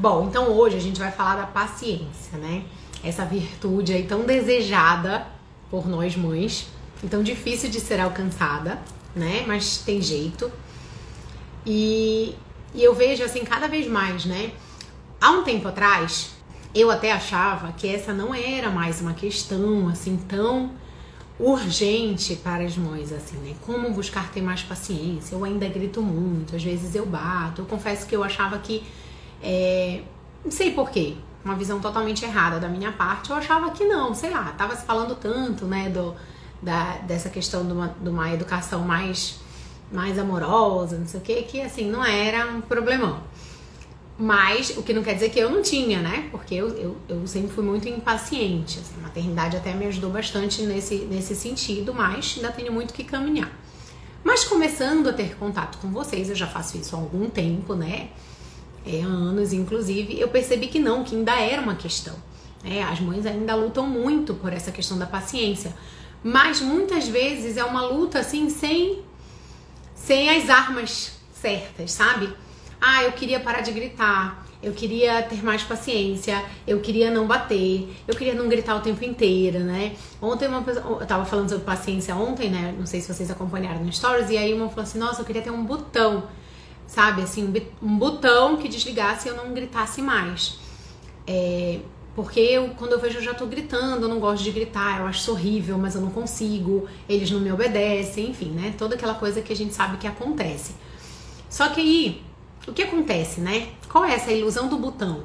Bom, então hoje a gente vai falar da paciência, né? Essa virtude aí tão desejada por nós mães, então difícil de ser alcançada, né? Mas tem jeito. E, e eu vejo assim cada vez mais, né? Há um tempo atrás, eu até achava que essa não era mais uma questão assim tão urgente para as mães, assim, né? Como buscar ter mais paciência? Eu ainda grito muito, às vezes eu bato. Eu confesso que eu achava que. É, não sei porquê, uma visão totalmente errada da minha parte. Eu achava que não, sei lá, tava se falando tanto, né, do, da, dessa questão de uma, de uma educação mais, mais amorosa, não sei o que, que assim, não era um problemão. Mas o que não quer dizer que eu não tinha, né? Porque eu, eu, eu sempre fui muito impaciente. Assim, a maternidade até me ajudou bastante nesse, nesse sentido, mas ainda tenho muito que caminhar. Mas começando a ter contato com vocês, eu já faço isso há algum tempo, né? É, anos, inclusive, eu percebi que não, que ainda era uma questão. É, as mães ainda lutam muito por essa questão da paciência. Mas muitas vezes é uma luta assim sem, sem as armas certas, sabe? Ah, eu queria parar de gritar, eu queria ter mais paciência, eu queria não bater, eu queria não gritar o tempo inteiro, né? Ontem uma pessoa, eu tava falando sobre paciência ontem, né? Não sei se vocês acompanharam no stories, e aí uma falou assim: "Nossa, eu queria ter um botão, sabe? Assim, um botão que desligasse e eu não gritasse mais". É, porque eu, quando eu vejo, eu já tô gritando, eu não gosto de gritar, eu acho horrível, mas eu não consigo, eles não me obedecem, enfim, né? Toda aquela coisa que a gente sabe que acontece. Só que aí, o que acontece, né? Qual é essa ilusão do botão?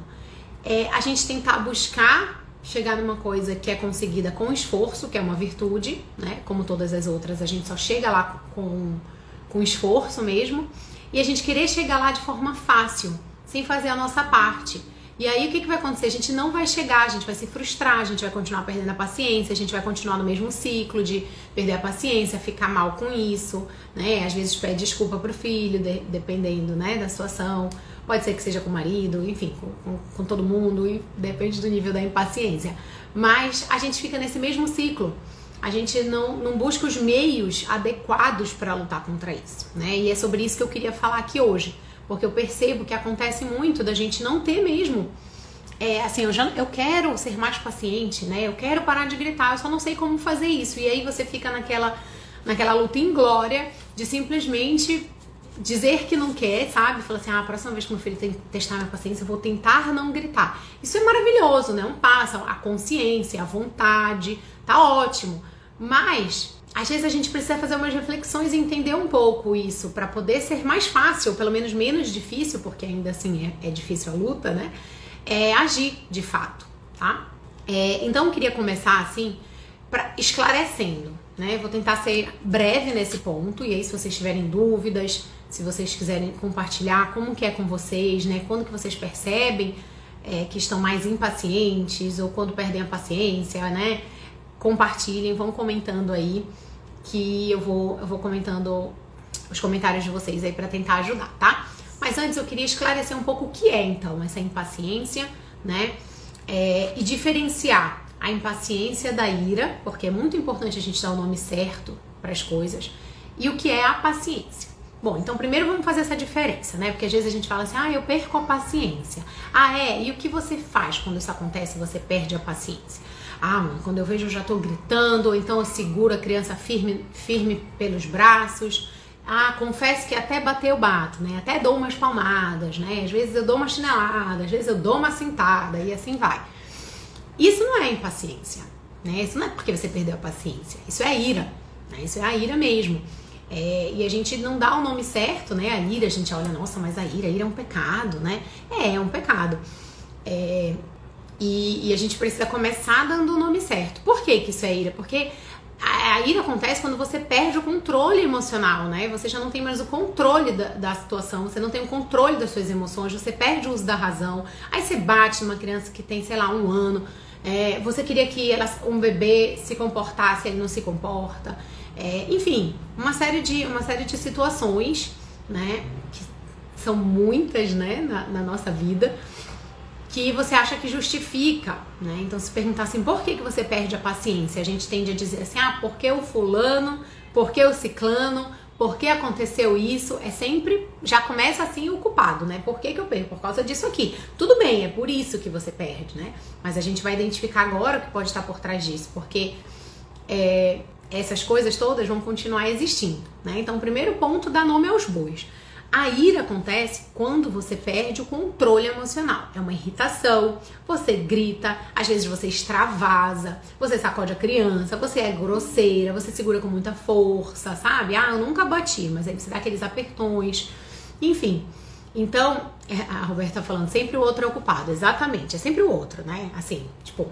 É a gente tentar buscar chegar numa coisa que é conseguida com esforço, que é uma virtude, né? Como todas as outras, a gente só chega lá com, com esforço mesmo. E a gente querer chegar lá de forma fácil, sem fazer a nossa parte. E aí o que, que vai acontecer? A gente não vai chegar, a gente vai se frustrar, a gente vai continuar perdendo a paciência, a gente vai continuar no mesmo ciclo de perder a paciência, ficar mal com isso, né? Às vezes pede desculpa pro filho, de, dependendo né, da situação. Pode ser que seja com o marido, enfim, com, com, com todo mundo, e depende do nível da impaciência. Mas a gente fica nesse mesmo ciclo. A gente não, não busca os meios adequados para lutar contra isso, né? E é sobre isso que eu queria falar aqui hoje porque eu percebo que acontece muito da gente não ter mesmo. É, assim, eu, já, eu quero ser mais paciente, né? Eu quero parar de gritar, eu só não sei como fazer isso. E aí você fica naquela, naquela luta inglória de simplesmente dizer que não quer, sabe? Falar assim, ah, a próxima vez que meu filho testar minha paciência, eu vou tentar não gritar. Isso é maravilhoso, né? Um passo, a consciência, a vontade, tá ótimo. Mas às vezes a gente precisa fazer umas reflexões e entender um pouco isso para poder ser mais fácil, pelo menos menos difícil, porque ainda assim é, é difícil a luta, né? É agir de fato, tá? É, então eu queria começar assim, pra, esclarecendo, né? Vou tentar ser breve nesse ponto e aí se vocês tiverem dúvidas, se vocês quiserem compartilhar como que é com vocês, né? Quando que vocês percebem é, que estão mais impacientes ou quando perdem a paciência, né? Compartilhem, vão comentando aí que eu vou, eu vou comentando os comentários de vocês aí para tentar ajudar, tá? Mas antes eu queria esclarecer um pouco o que é então essa impaciência, né? É, e diferenciar a impaciência da ira, porque é muito importante a gente dar o nome certo para as coisas, e o que é a paciência. Bom, então primeiro vamos fazer essa diferença, né? Porque às vezes a gente fala assim, ah, eu perco a paciência. Ah, é? E o que você faz quando isso acontece? Você perde a paciência. Ah, quando eu vejo eu já tô gritando, ou então eu seguro a criança firme, firme pelos braços. Ah, confesso que até bater eu bato, né? Até dou umas palmadas, né? Às vezes eu dou uma chinelada, às vezes eu dou uma sentada e assim vai. Isso não é impaciência, né? Isso não é porque você perdeu a paciência. Isso é ira, né? Isso é a ira mesmo. É, e a gente não dá o nome certo, né? A ira, a gente olha, nossa, mas a ira, a ira é um pecado, né? É, é um pecado. É, e, e, a gente precisa começar dando o nome certo. Por que, que isso é ira? Porque a, a, ira acontece quando você perde o controle emocional, né? Você já não tem mais o controle da, da, situação, você não tem o controle das suas emoções, você perde o uso da razão. Aí você bate numa criança que tem, sei lá, um ano. É, você queria que ela, um bebê se comportasse, ele não se comporta. É, enfim, uma série de, uma série de situações, né? Que são muitas, né, na, na nossa vida que você acha que justifica, né? Então, se perguntar assim, por que, que você perde a paciência? A gente tende a dizer assim, ah, porque o fulano, porque o ciclano, por que aconteceu isso, é sempre, já começa assim o culpado, né? Por que, que eu perco? Por causa disso aqui. Tudo bem, é por isso que você perde, né? Mas a gente vai identificar agora o que pode estar por trás disso, porque é, essas coisas todas vão continuar existindo, né? Então, o primeiro ponto dá nome aos bois. A ira acontece quando você perde o controle emocional. É uma irritação, você grita, às vezes você extravasa, você sacode a criança, você é grosseira, você segura com muita força, sabe? Ah, eu nunca bati, mas aí você dá aqueles apertões. Enfim. Então, é, a Roberta tá falando, sempre o outro é o culpado. Exatamente, é sempre o outro, né? Assim, tipo,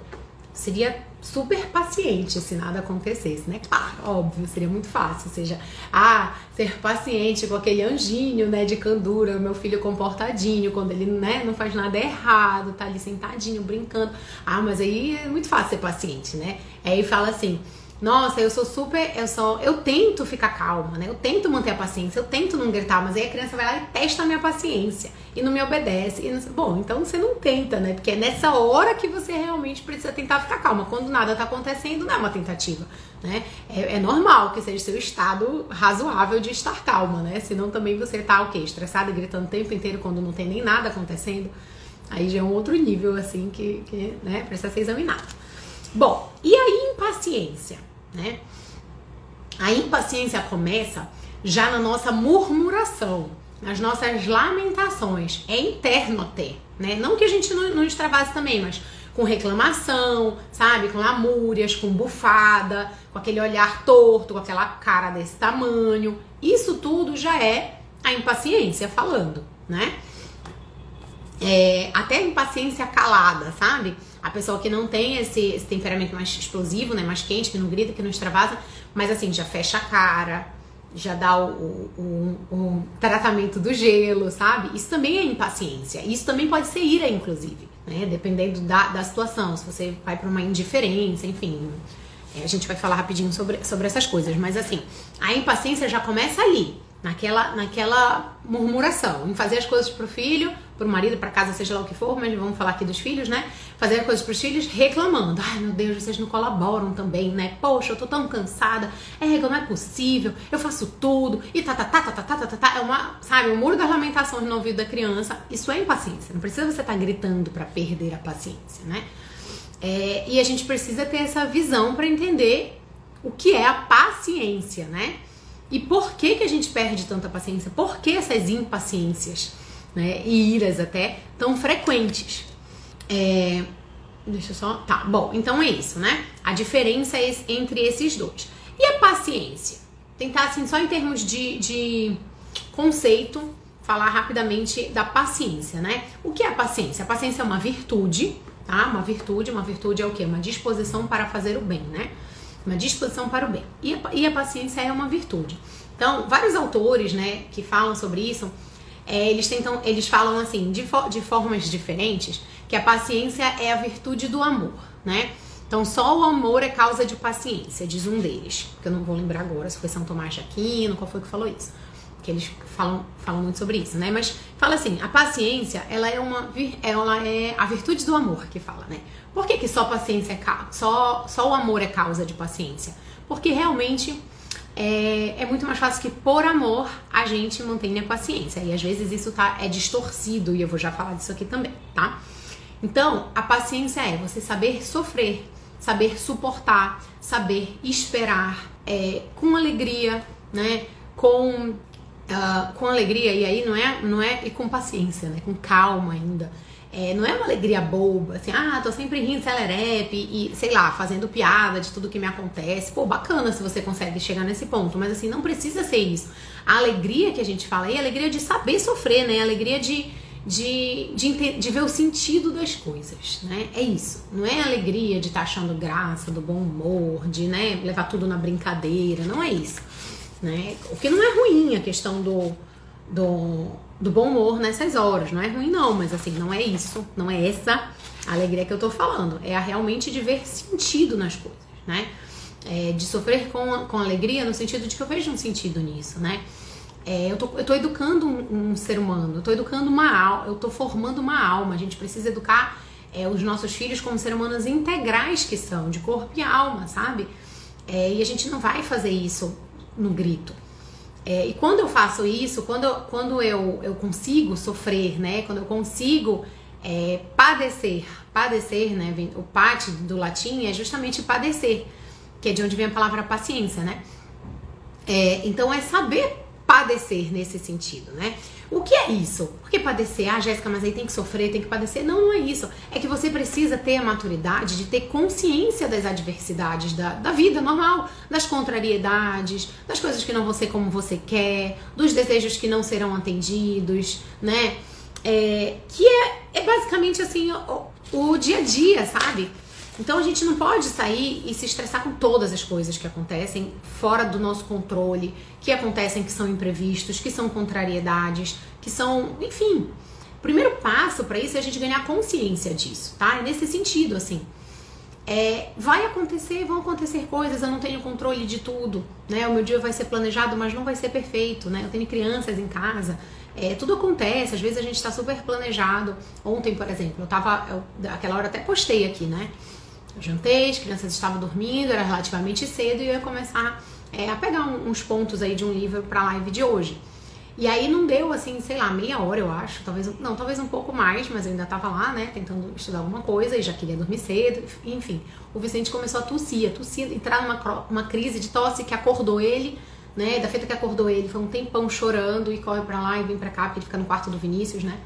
seria super paciente se nada acontecesse, né? Claro, óbvio, seria muito fácil. Ou seja, ah, ser paciente com aquele anjinho, né, de candura, meu filho comportadinho, quando ele, né, não faz nada errado, tá ali sentadinho, brincando. Ah, mas aí é muito fácil ser paciente, né? Aí fala assim, nossa, eu sou super, eu sou, eu tento ficar calma, né? Eu tento manter a paciência, eu tento não gritar, mas aí a criança vai lá e testa a minha paciência e não me obedece. Não, bom, então você não tenta, né? Porque é nessa hora que você realmente precisa tentar ficar calma. Quando nada tá acontecendo, não é uma tentativa, né? É, é normal que seja seu estado razoável de estar calma, né? Senão também você tá o quê? Estressado e gritando o tempo inteiro quando não tem nem nada acontecendo. Aí já é um outro nível, assim, que, que né, precisa ser examinado. Bom, e a impaciência? Né? A impaciência começa já na nossa murmuração, nas nossas lamentações. É interno até, né? Não que a gente não, não extravase também, mas com reclamação, sabe? Com lamúrias, com bufada, com aquele olhar torto, com aquela cara desse tamanho. Isso tudo já é a impaciência falando, né? É, até a impaciência calada, sabe? A pessoa que não tem esse, esse temperamento mais explosivo, né? Mais quente, que não grita, que não extravasa, mas assim, já fecha a cara, já dá o, o, o, tratamento do gelo, sabe? Isso também é impaciência. Isso também pode ser ira, inclusive, né? Dependendo da, da situação. Se você vai para uma indiferença, enfim. É, a gente vai falar rapidinho sobre, sobre essas coisas. Mas assim, a impaciência já começa ali naquela, naquela murmuração, em fazer as coisas pro filho, para o marido, para casa, seja lá o que for, mas vamos falar aqui dos filhos, né? Fazer coisas para os filhos reclamando. Ai, meu Deus, vocês não colaboram também, né? Poxa, eu tô tão cansada. É, não é possível. Eu faço tudo. E tá, tá, tá, tá, tá, tá, tá, tá. É uma, sabe, o um muro das lamentações no ouvido da criança. Isso é impaciência. Não precisa você estar tá gritando para perder a paciência, né? É, e a gente precisa ter essa visão para entender o que é a paciência, né? E por que, que a gente perde tanta paciência? Por que essas impaciências? Né, e iras até tão frequentes? É, deixa eu só. Tá, bom, então é isso, né? A diferença é entre esses dois. E a paciência? Tentar, assim, só em termos de, de conceito, falar rapidamente da paciência, né? O que é a paciência? A paciência é uma virtude, tá? Uma virtude, uma virtude é o quê? Uma disposição para fazer o bem, né? uma disposição para o bem. E a, e a paciência é uma virtude. Então, vários autores, né, que falam sobre isso, é, eles tentam, eles falam assim, de, de formas diferentes, que a paciência é a virtude do amor, né? Então, só o amor é causa de paciência, diz um deles. Que eu não vou lembrar agora se foi São Tomás de Aquino, qual foi que falou isso. Que eles falam, falam muito sobre isso, né? Mas fala assim, a paciência, ela é uma ela é a virtude do amor que fala, né? Por que, que só paciência é só, só o amor é causa de paciência? Porque realmente é, é, muito mais fácil que por amor a gente mantenha a paciência. E às vezes isso tá, é distorcido, e eu vou já falar disso aqui também, tá? Então, a paciência é você saber sofrer, saber suportar, saber esperar é, com alegria, né? Com, uh, com alegria, e aí não é, não é, e com paciência, né? Com calma ainda. É, não é uma alegria boba, assim, ah, tô sempre rindo, celerepe e, sei lá, fazendo piada de tudo que me acontece. Pô, bacana se você consegue chegar nesse ponto, mas assim, não precisa ser isso. A alegria que a gente fala aí é a alegria de saber sofrer, né? A alegria de, de, de, de ver o sentido das coisas, né? É isso. Não é a alegria de estar tá achando graça, do bom humor, de né, levar tudo na brincadeira, não é isso. Né? O que não é ruim a questão do, do do bom humor nessas horas. Não é ruim, não, mas assim, não é isso, não é essa alegria que eu tô falando. É a realmente de ver sentido nas coisas, né? É, de sofrer com, com alegria no sentido de que eu vejo um sentido nisso, né? É, eu, tô, eu tô educando um, um, ser humano, eu tô educando uma alma, eu tô formando uma alma. A gente precisa educar é, os nossos filhos como seres humanos integrais que são, de corpo e alma, sabe? É, e a gente não vai fazer isso no grito. É, e quando eu faço isso, quando, eu, quando eu, eu consigo sofrer, né? Quando eu consigo é, padecer, padecer, né? O pate do latim é justamente padecer, que é de onde vem a palavra paciência, né? É, então é saber padecer nesse sentido, né? O que é isso? Por que padecer? Ah, Jéssica, mas aí tem que sofrer, tem que padecer. Não, não é isso. É que você precisa ter a maturidade de ter consciência das adversidades da, da vida normal, das contrariedades, das coisas que não vão ser como você quer, dos desejos que não serão atendidos, né? É, que é, é basicamente assim o, o dia a dia, sabe? Então a gente não pode sair e se estressar com todas as coisas que acontecem fora do nosso controle, que acontecem que são imprevistos, que são contrariedades, que são, enfim. O primeiro passo para isso é a gente ganhar consciência disso, tá? É nesse sentido, assim. É, vai acontecer, vão acontecer coisas, eu não tenho controle de tudo, né? O meu dia vai ser planejado, mas não vai ser perfeito, né? Eu tenho crianças em casa, é, tudo acontece, às vezes a gente está super planejado. Ontem, por exemplo, eu tava, eu, aquela hora até postei aqui, né? Jantei, as crianças estavam dormindo, era relativamente cedo e eu ia começar é, a pegar uns pontos aí de um livro para a live de hoje. E aí não deu assim, sei lá, meia hora eu acho, talvez não, talvez um pouco mais, mas eu ainda tava lá, né, tentando estudar alguma coisa e já queria dormir cedo, enfim. O Vicente começou a tossir, a tossir, entrar numa uma crise de tosse que acordou ele, né, da feita que acordou ele, foi um tempão chorando e corre para lá e vem para cá, porque ele fica no quarto do Vinícius, né?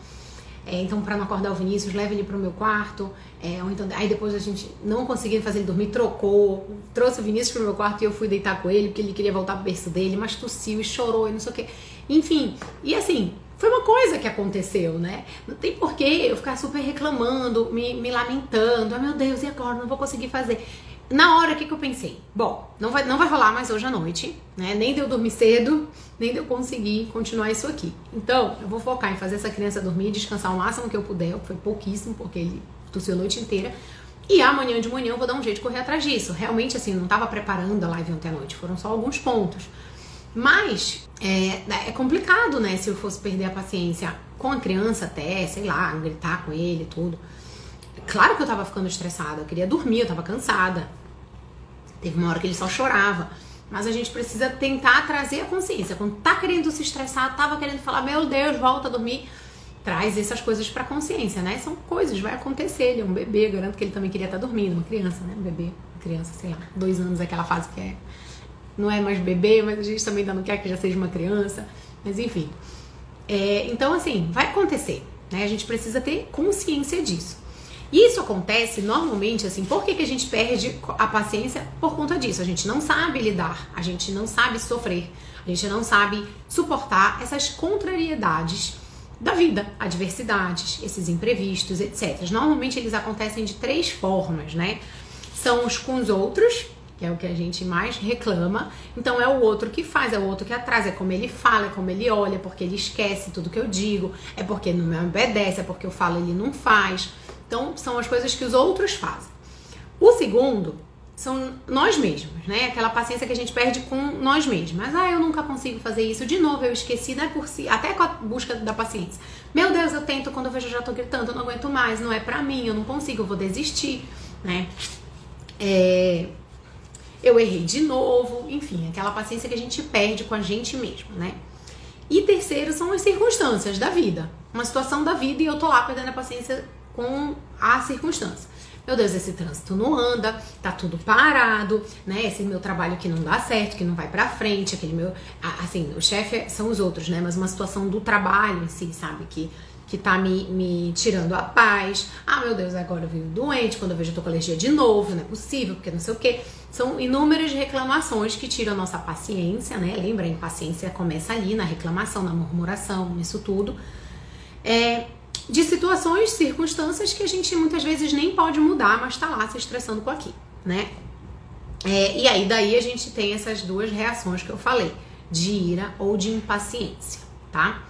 É, então, para não acordar o Vinícius, leva ele pro meu quarto. É, ou então, aí depois a gente não conseguiu fazer ele dormir, trocou, trouxe o Vinícius pro meu quarto e eu fui deitar com ele, porque ele queria voltar pro berço dele, mas tossiu e chorou e não sei o quê. Enfim, e assim, foi uma coisa que aconteceu, né? Não tem porquê eu ficar super reclamando, me, me lamentando. Ah, meu Deus, e agora? Não vou conseguir fazer. Na hora, o que, que eu pensei? Bom, não vai, não vai rolar mais hoje à noite, né? Nem deu dormir cedo, nem deu conseguir continuar isso aqui. Então, eu vou focar em fazer essa criança dormir, descansar o máximo que eu puder, que foi pouquíssimo, porque ele tossiu a noite inteira. E amanhã de manhã eu vou dar um jeito de correr atrás disso. Realmente, assim, não estava preparando a live ontem à noite, foram só alguns pontos. Mas é, é complicado, né? Se eu fosse perder a paciência com a criança até, sei lá, gritar com ele tudo. Claro que eu tava ficando estressada, eu queria dormir, eu tava cansada. Teve uma hora que ele só chorava. Mas a gente precisa tentar trazer a consciência. Quando tá querendo se estressar, tava querendo falar, meu Deus, volta a dormir. Traz essas coisas pra consciência, né? São coisas, vai acontecer. Ele é um bebê, garanto que ele também queria estar tá dormindo. Uma criança, né? Um bebê, uma criança, sei lá, dois anos, aquela fase que é. Não é mais bebê, mas a gente também não quer que já seja uma criança. Mas enfim. É, então, assim, vai acontecer. Né? A gente precisa ter consciência disso. Isso acontece normalmente assim, por que, que a gente perde a paciência? Por conta disso. A gente não sabe lidar, a gente não sabe sofrer, a gente não sabe suportar essas contrariedades da vida, adversidades, esses imprevistos, etc. Normalmente eles acontecem de três formas, né? São os com os outros, que é o que a gente mais reclama. Então é o outro que faz, é o outro que atrasa, é como ele fala, é como ele olha, é porque ele esquece tudo que eu digo, é porque não me obedece, é porque eu falo ele não faz. Então, são as coisas que os outros fazem. O segundo são nós mesmos, né? Aquela paciência que a gente perde com nós mesmos. Ah, eu nunca consigo fazer isso. De novo, eu esqueci, não é por si, até com a busca da paciência. Meu Deus, eu tento, quando eu vejo eu já tô gritando, eu não aguento mais, não é pra mim, eu não consigo, eu vou desistir, né? É, eu errei de novo, enfim, aquela paciência que a gente perde com a gente mesmo, né? E terceiro são as circunstâncias da vida. Uma situação da vida e eu tô lá perdendo a paciência com a circunstância. Meu Deus, esse trânsito não anda, tá tudo parado, né? Esse meu trabalho que não dá certo, que não vai pra frente, aquele meu. Assim, o chefe são os outros, né? Mas uma situação do trabalho em si, sabe? Que, que tá me, me tirando a paz. Ah, meu Deus, agora eu vivo doente, quando eu vejo eu tô com alergia de novo, não é possível, porque não sei o quê. São inúmeras reclamações que tiram a nossa paciência, né? Lembra, a impaciência começa ali na reclamação, na murmuração, nisso tudo. É, de situações, circunstâncias que a gente muitas vezes nem pode mudar, mas tá lá se estressando com aquilo, né? É, e aí daí a gente tem essas duas reações que eu falei, de ira ou de impaciência, tá?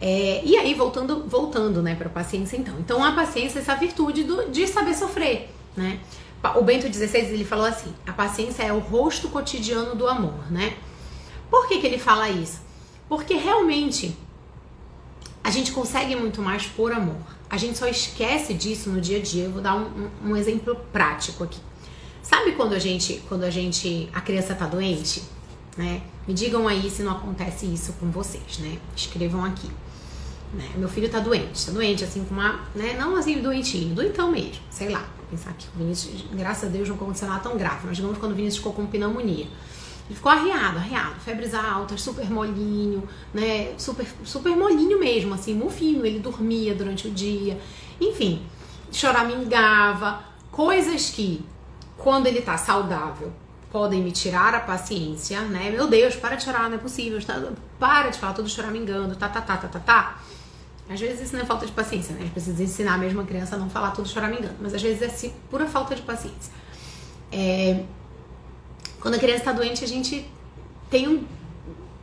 É, e aí voltando, voltando, né, para paciência então. Então a paciência é essa virtude do, de saber sofrer, né? O Bento XVI ele falou assim: a paciência é o rosto cotidiano do amor, né? Por que, que ele fala isso? Porque realmente a gente consegue muito mais por amor. A gente só esquece disso no dia a dia. Eu vou dar um, um, um exemplo prático aqui. Sabe quando a gente, quando a gente, a criança tá doente, né? Me digam aí se não acontece isso com vocês, né? Escrevam aqui. Né? Meu filho tá doente, tá doente, assim, com uma, né? Não assim, doentinho, doentão mesmo, sei lá. Pensar que o Vinícius, graças a Deus, não aconteceu nada tão grave. Mas digamos quando o Vinícius ficou com pneumonia. Ele ficou arriado, arriado, febres altas, super molinho, né? Super, super molinho mesmo, assim, mufinho. Ele dormia durante o dia. Enfim, choramingava. Coisas que, quando ele tá saudável, podem me tirar a paciência, né? Meu Deus, para de chorar, não é possível. Para de falar, todo choramingando, tá, tá, tá, tá, tá, tá. Às vezes isso não é falta de paciência, né? A gente precisa ensinar mesmo a criança a não falar tudo choramingando. Mas às vezes é assim, pura falta de paciência. É... Quando a criança está doente, a gente tem um,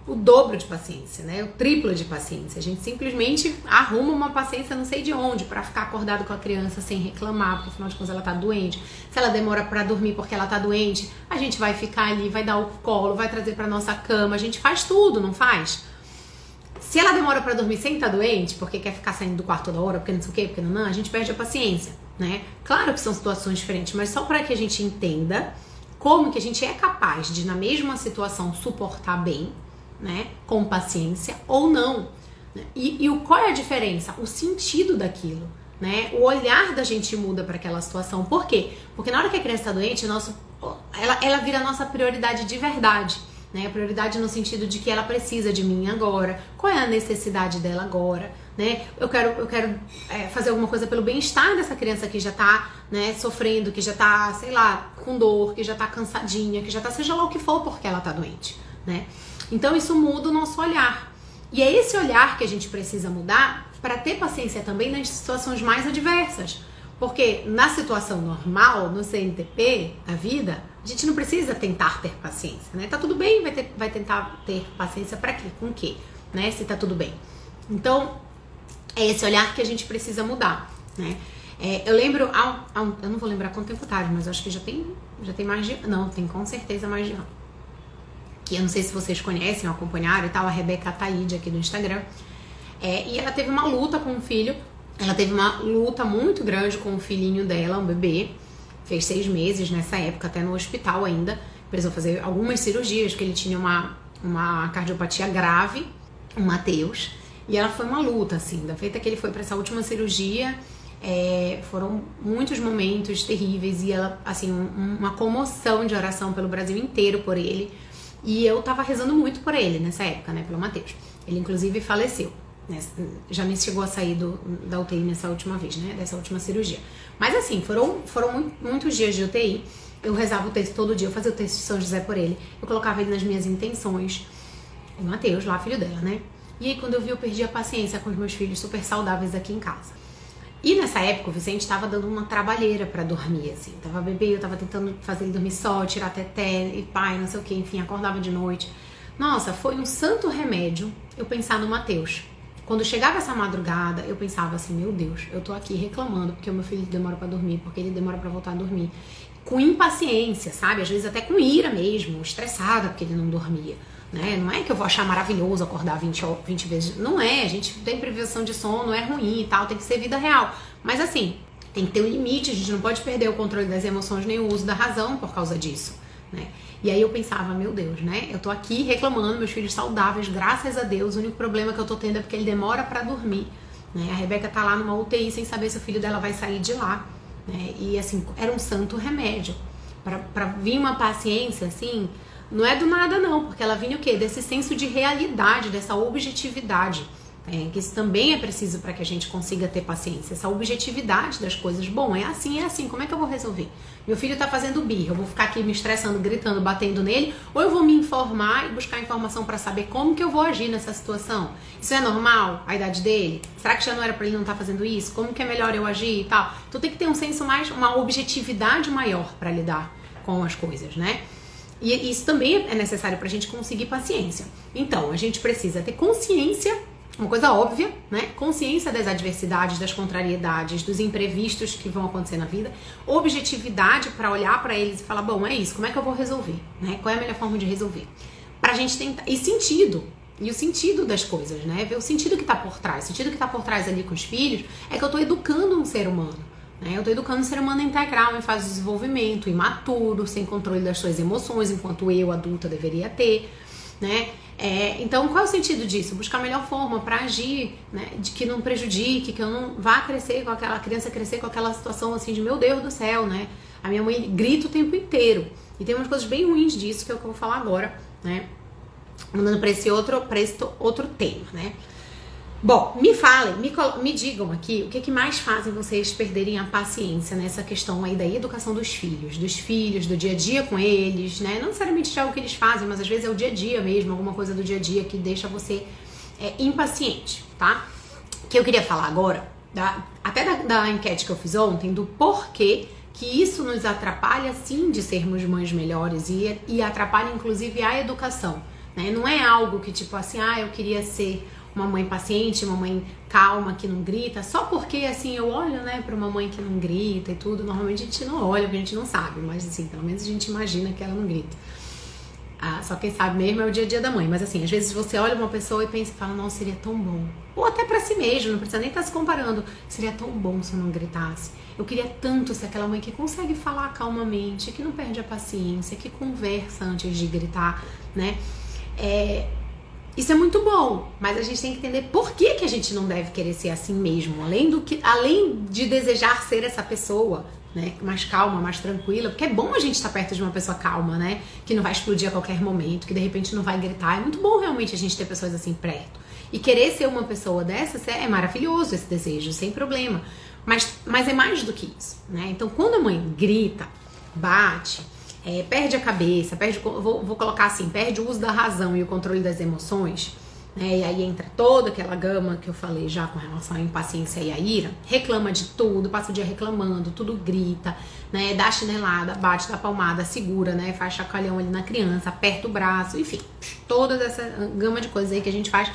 o dobro de paciência, né? O triplo de paciência. A gente simplesmente arruma uma paciência não sei de onde para ficar acordado com a criança sem reclamar, porque afinal de contas ela tá doente. Se ela demora para dormir porque ela tá doente, a gente vai ficar ali, vai dar o colo, vai trazer para nossa cama, a gente faz tudo, não faz? Se ela demora para dormir sem estar tá doente, porque quer ficar saindo do quarto toda hora, porque não sei o quê, porque não, não, a gente perde a paciência, né? Claro que são situações diferentes, mas só para que a gente entenda como que a gente é capaz de, na mesma situação, suportar bem, né? Com paciência ou não. Né? E, e o, qual é a diferença? O sentido daquilo. Né? O olhar da gente muda para aquela situação. Por quê? Porque na hora que a criança está doente, nosso, ela, ela vira a nossa prioridade de verdade né? A prioridade no sentido de que ela precisa de mim agora, qual é a necessidade dela agora, né? Eu quero, eu quero é, fazer alguma coisa pelo bem-estar dessa criança que já tá, né, sofrendo, que já tá, sei lá, com dor, que já tá cansadinha, que já tá seja lá o que for porque ela tá doente, né? Então isso muda o nosso olhar. E é esse olhar que a gente precisa mudar para ter paciência também nas situações mais adversas. Porque na situação normal, no CNTP, a vida, a gente não precisa tentar ter paciência, né? Tá tudo bem, vai, ter, vai tentar ter paciência para quê? Com o quê? Né? Se tá tudo bem. Então, é esse olhar que a gente precisa mudar, né? É, eu lembro, há, há eu não vou lembrar quanto tempo tarde, mas acho que já tem, já tem mais de. Não, tem com certeza mais de ano. Que eu não sei se vocês conhecem acompanharam e tal, a Rebeca Taide aqui do Instagram. É, e ela teve uma luta com o filho. Ela teve uma luta muito grande com o filhinho dela, um bebê fez seis meses nessa época, até no hospital ainda. Precisou fazer algumas cirurgias, porque ele tinha uma, uma cardiopatia grave, o Matheus. E ela foi uma luta, assim, da feita que ele foi para essa última cirurgia. É, foram muitos momentos terríveis e ela, assim, um, uma comoção de oração pelo Brasil inteiro por ele. E eu tava rezando muito por ele nessa época, né, pelo Matheus. Ele, inclusive, faleceu. Né, já me chegou a sair do, da UTI nessa última vez, né? Dessa última cirurgia. Mas assim, foram, foram muitos dias de UTI. Eu rezava o texto todo dia, eu fazia o texto de São José por ele. Eu colocava ele nas minhas intenções. O Mateus, lá, filho dela, né? E aí, quando eu vi, eu perdi a paciência com os meus filhos super saudáveis aqui em casa. E nessa época, o Vicente estava dando uma trabalheira para dormir, assim. Tava bebê, eu tava tentando fazer ele dormir só, tirar teté e pai, não sei o que, enfim, acordava de noite. Nossa, foi um santo remédio eu pensar no Mateus. Quando chegava essa madrugada, eu pensava assim: meu Deus, eu tô aqui reclamando porque o meu filho demora para dormir, porque ele demora para voltar a dormir. Com impaciência, sabe? Às vezes até com ira mesmo, estressada porque ele não dormia. Né? Não é que eu vou achar maravilhoso acordar 20, 20 vezes. Não é, a gente tem previsão de sono, é ruim e tal, tem que ser vida real. Mas assim, tem que ter um limite, a gente não pode perder o controle das emoções nem o uso da razão por causa disso. Né? E aí eu pensava, meu Deus, né? Eu tô aqui reclamando, meus filhos saudáveis, graças a Deus. O único problema que eu tô tendo é porque ele demora para dormir. Né? A Rebeca tá lá numa UTI sem saber se o filho dela vai sair de lá. Né? E assim, era um santo remédio. para vir uma paciência, assim, não é do nada, não, porque ela vinha o quê? Desse senso de realidade, dessa objetividade. É, que isso também é preciso para que a gente consiga ter paciência, essa objetividade das coisas. Bom, é assim, é assim, como é que eu vou resolver? Meu filho tá fazendo birra, eu vou ficar aqui me estressando, gritando, batendo nele, ou eu vou me informar e buscar informação para saber como que eu vou agir nessa situação? Isso é normal? A idade dele? Será que já não era para ele não estar tá fazendo isso? Como que é melhor eu agir e tal? Então tem que ter um senso mais, uma objetividade maior para lidar com as coisas, né? E isso também é necessário para a gente conseguir paciência. Então, a gente precisa ter consciência uma coisa óbvia, né? Consciência das adversidades, das contrariedades, dos imprevistos que vão acontecer na vida, objetividade para olhar para eles e falar, bom, é isso, como é que eu vou resolver, né? Qual é a melhor forma de resolver? Pra gente tentar e sentido, e o sentido das coisas, né? Ver o sentido que tá por trás. O sentido que tá por trás ali com os filhos é que eu tô educando um ser humano, Né? Eu tô educando um ser humano integral em fase de desenvolvimento, imaturo, sem controle das suas emoções, enquanto eu, adulta, deveria ter. Né? É, então, qual é o sentido disso? Buscar a melhor forma para agir, né? De que não prejudique, que eu não vá crescer com aquela criança crescer com aquela situação assim de meu Deus do céu, né? A minha mãe grita o tempo inteiro. E tem umas coisas bem ruins disso que é o que eu vou falar agora, né? Mandando para esse outro, pra esse outro tema, né? Bom, me falem, me, me digam aqui o que, que mais fazem vocês perderem a paciência nessa questão aí da educação dos filhos, dos filhos, do dia a dia com eles, né? Não necessariamente já o que eles fazem, mas às vezes é o dia a dia mesmo, alguma coisa do dia a dia que deixa você é, impaciente, tá? Que eu queria falar agora, da, até da, da enquete que eu fiz ontem, do porquê que isso nos atrapalha sim de sermos mães melhores e, e atrapalha inclusive a educação, né? Não é algo que tipo assim, ah, eu queria ser uma mãe paciente, uma mãe calma, que não grita, só porque assim eu olho, né, para uma mãe que não grita e tudo, normalmente a gente não olha, porque a gente não sabe, mas assim, pelo menos a gente imagina que ela não grita. Ah, só quem sabe mesmo é o dia a dia da mãe, mas assim, às vezes você olha uma pessoa e pensa e fala, nossa, seria tão bom. Ou até para si mesmo, não precisa nem estar tá se comparando. Seria tão bom se eu não gritasse. Eu queria tanto ser aquela mãe que consegue falar calmamente, que não perde a paciência, que conversa antes de gritar, né? É, isso é muito bom, mas a gente tem que entender por que, que a gente não deve querer ser assim mesmo, além do que, além de desejar ser essa pessoa, né, mais calma, mais tranquila, porque é bom a gente estar perto de uma pessoa calma, né, que não vai explodir a qualquer momento, que de repente não vai gritar. É muito bom realmente a gente ter pessoas assim perto. E querer ser uma pessoa dessas é maravilhoso esse desejo, sem problema. Mas, mas é mais do que isso, né? Então, quando a mãe grita, bate, é, perde a cabeça, perde, vou, vou, colocar assim, perde o uso da razão e o controle das emoções, né? E aí entra toda aquela gama que eu falei já com relação à impaciência e à ira, reclama de tudo, passa o dia reclamando, tudo grita, né? Dá chinelada, bate, dá palmada, segura, né? Faz chacalhão ali na criança, aperta o braço, enfim, toda essa gama de coisas aí que a gente faz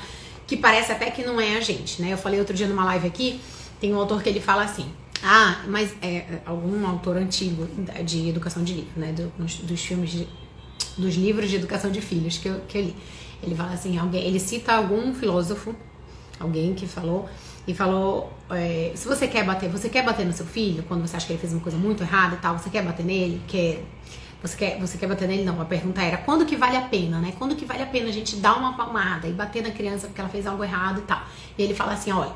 que parece até que não é a gente, né? Eu falei outro dia numa live aqui, tem um autor que ele fala assim: ah, mas é, é algum autor antigo de educação de livro, né? Do, dos filmes, de, dos livros de educação de filhos que eu, que eu li. Ele fala assim, alguém, ele cita algum filósofo, alguém que falou e falou, é, se você quer bater, você quer bater no seu filho quando você acha que ele fez uma coisa muito errada e tal, você quer bater nele, quer você quer, você quer bater nele? Não, a pergunta era quando que vale a pena, né? Quando que vale a pena a gente dar uma palmada e bater na criança porque ela fez algo errado e tal. E ele fala assim, olha,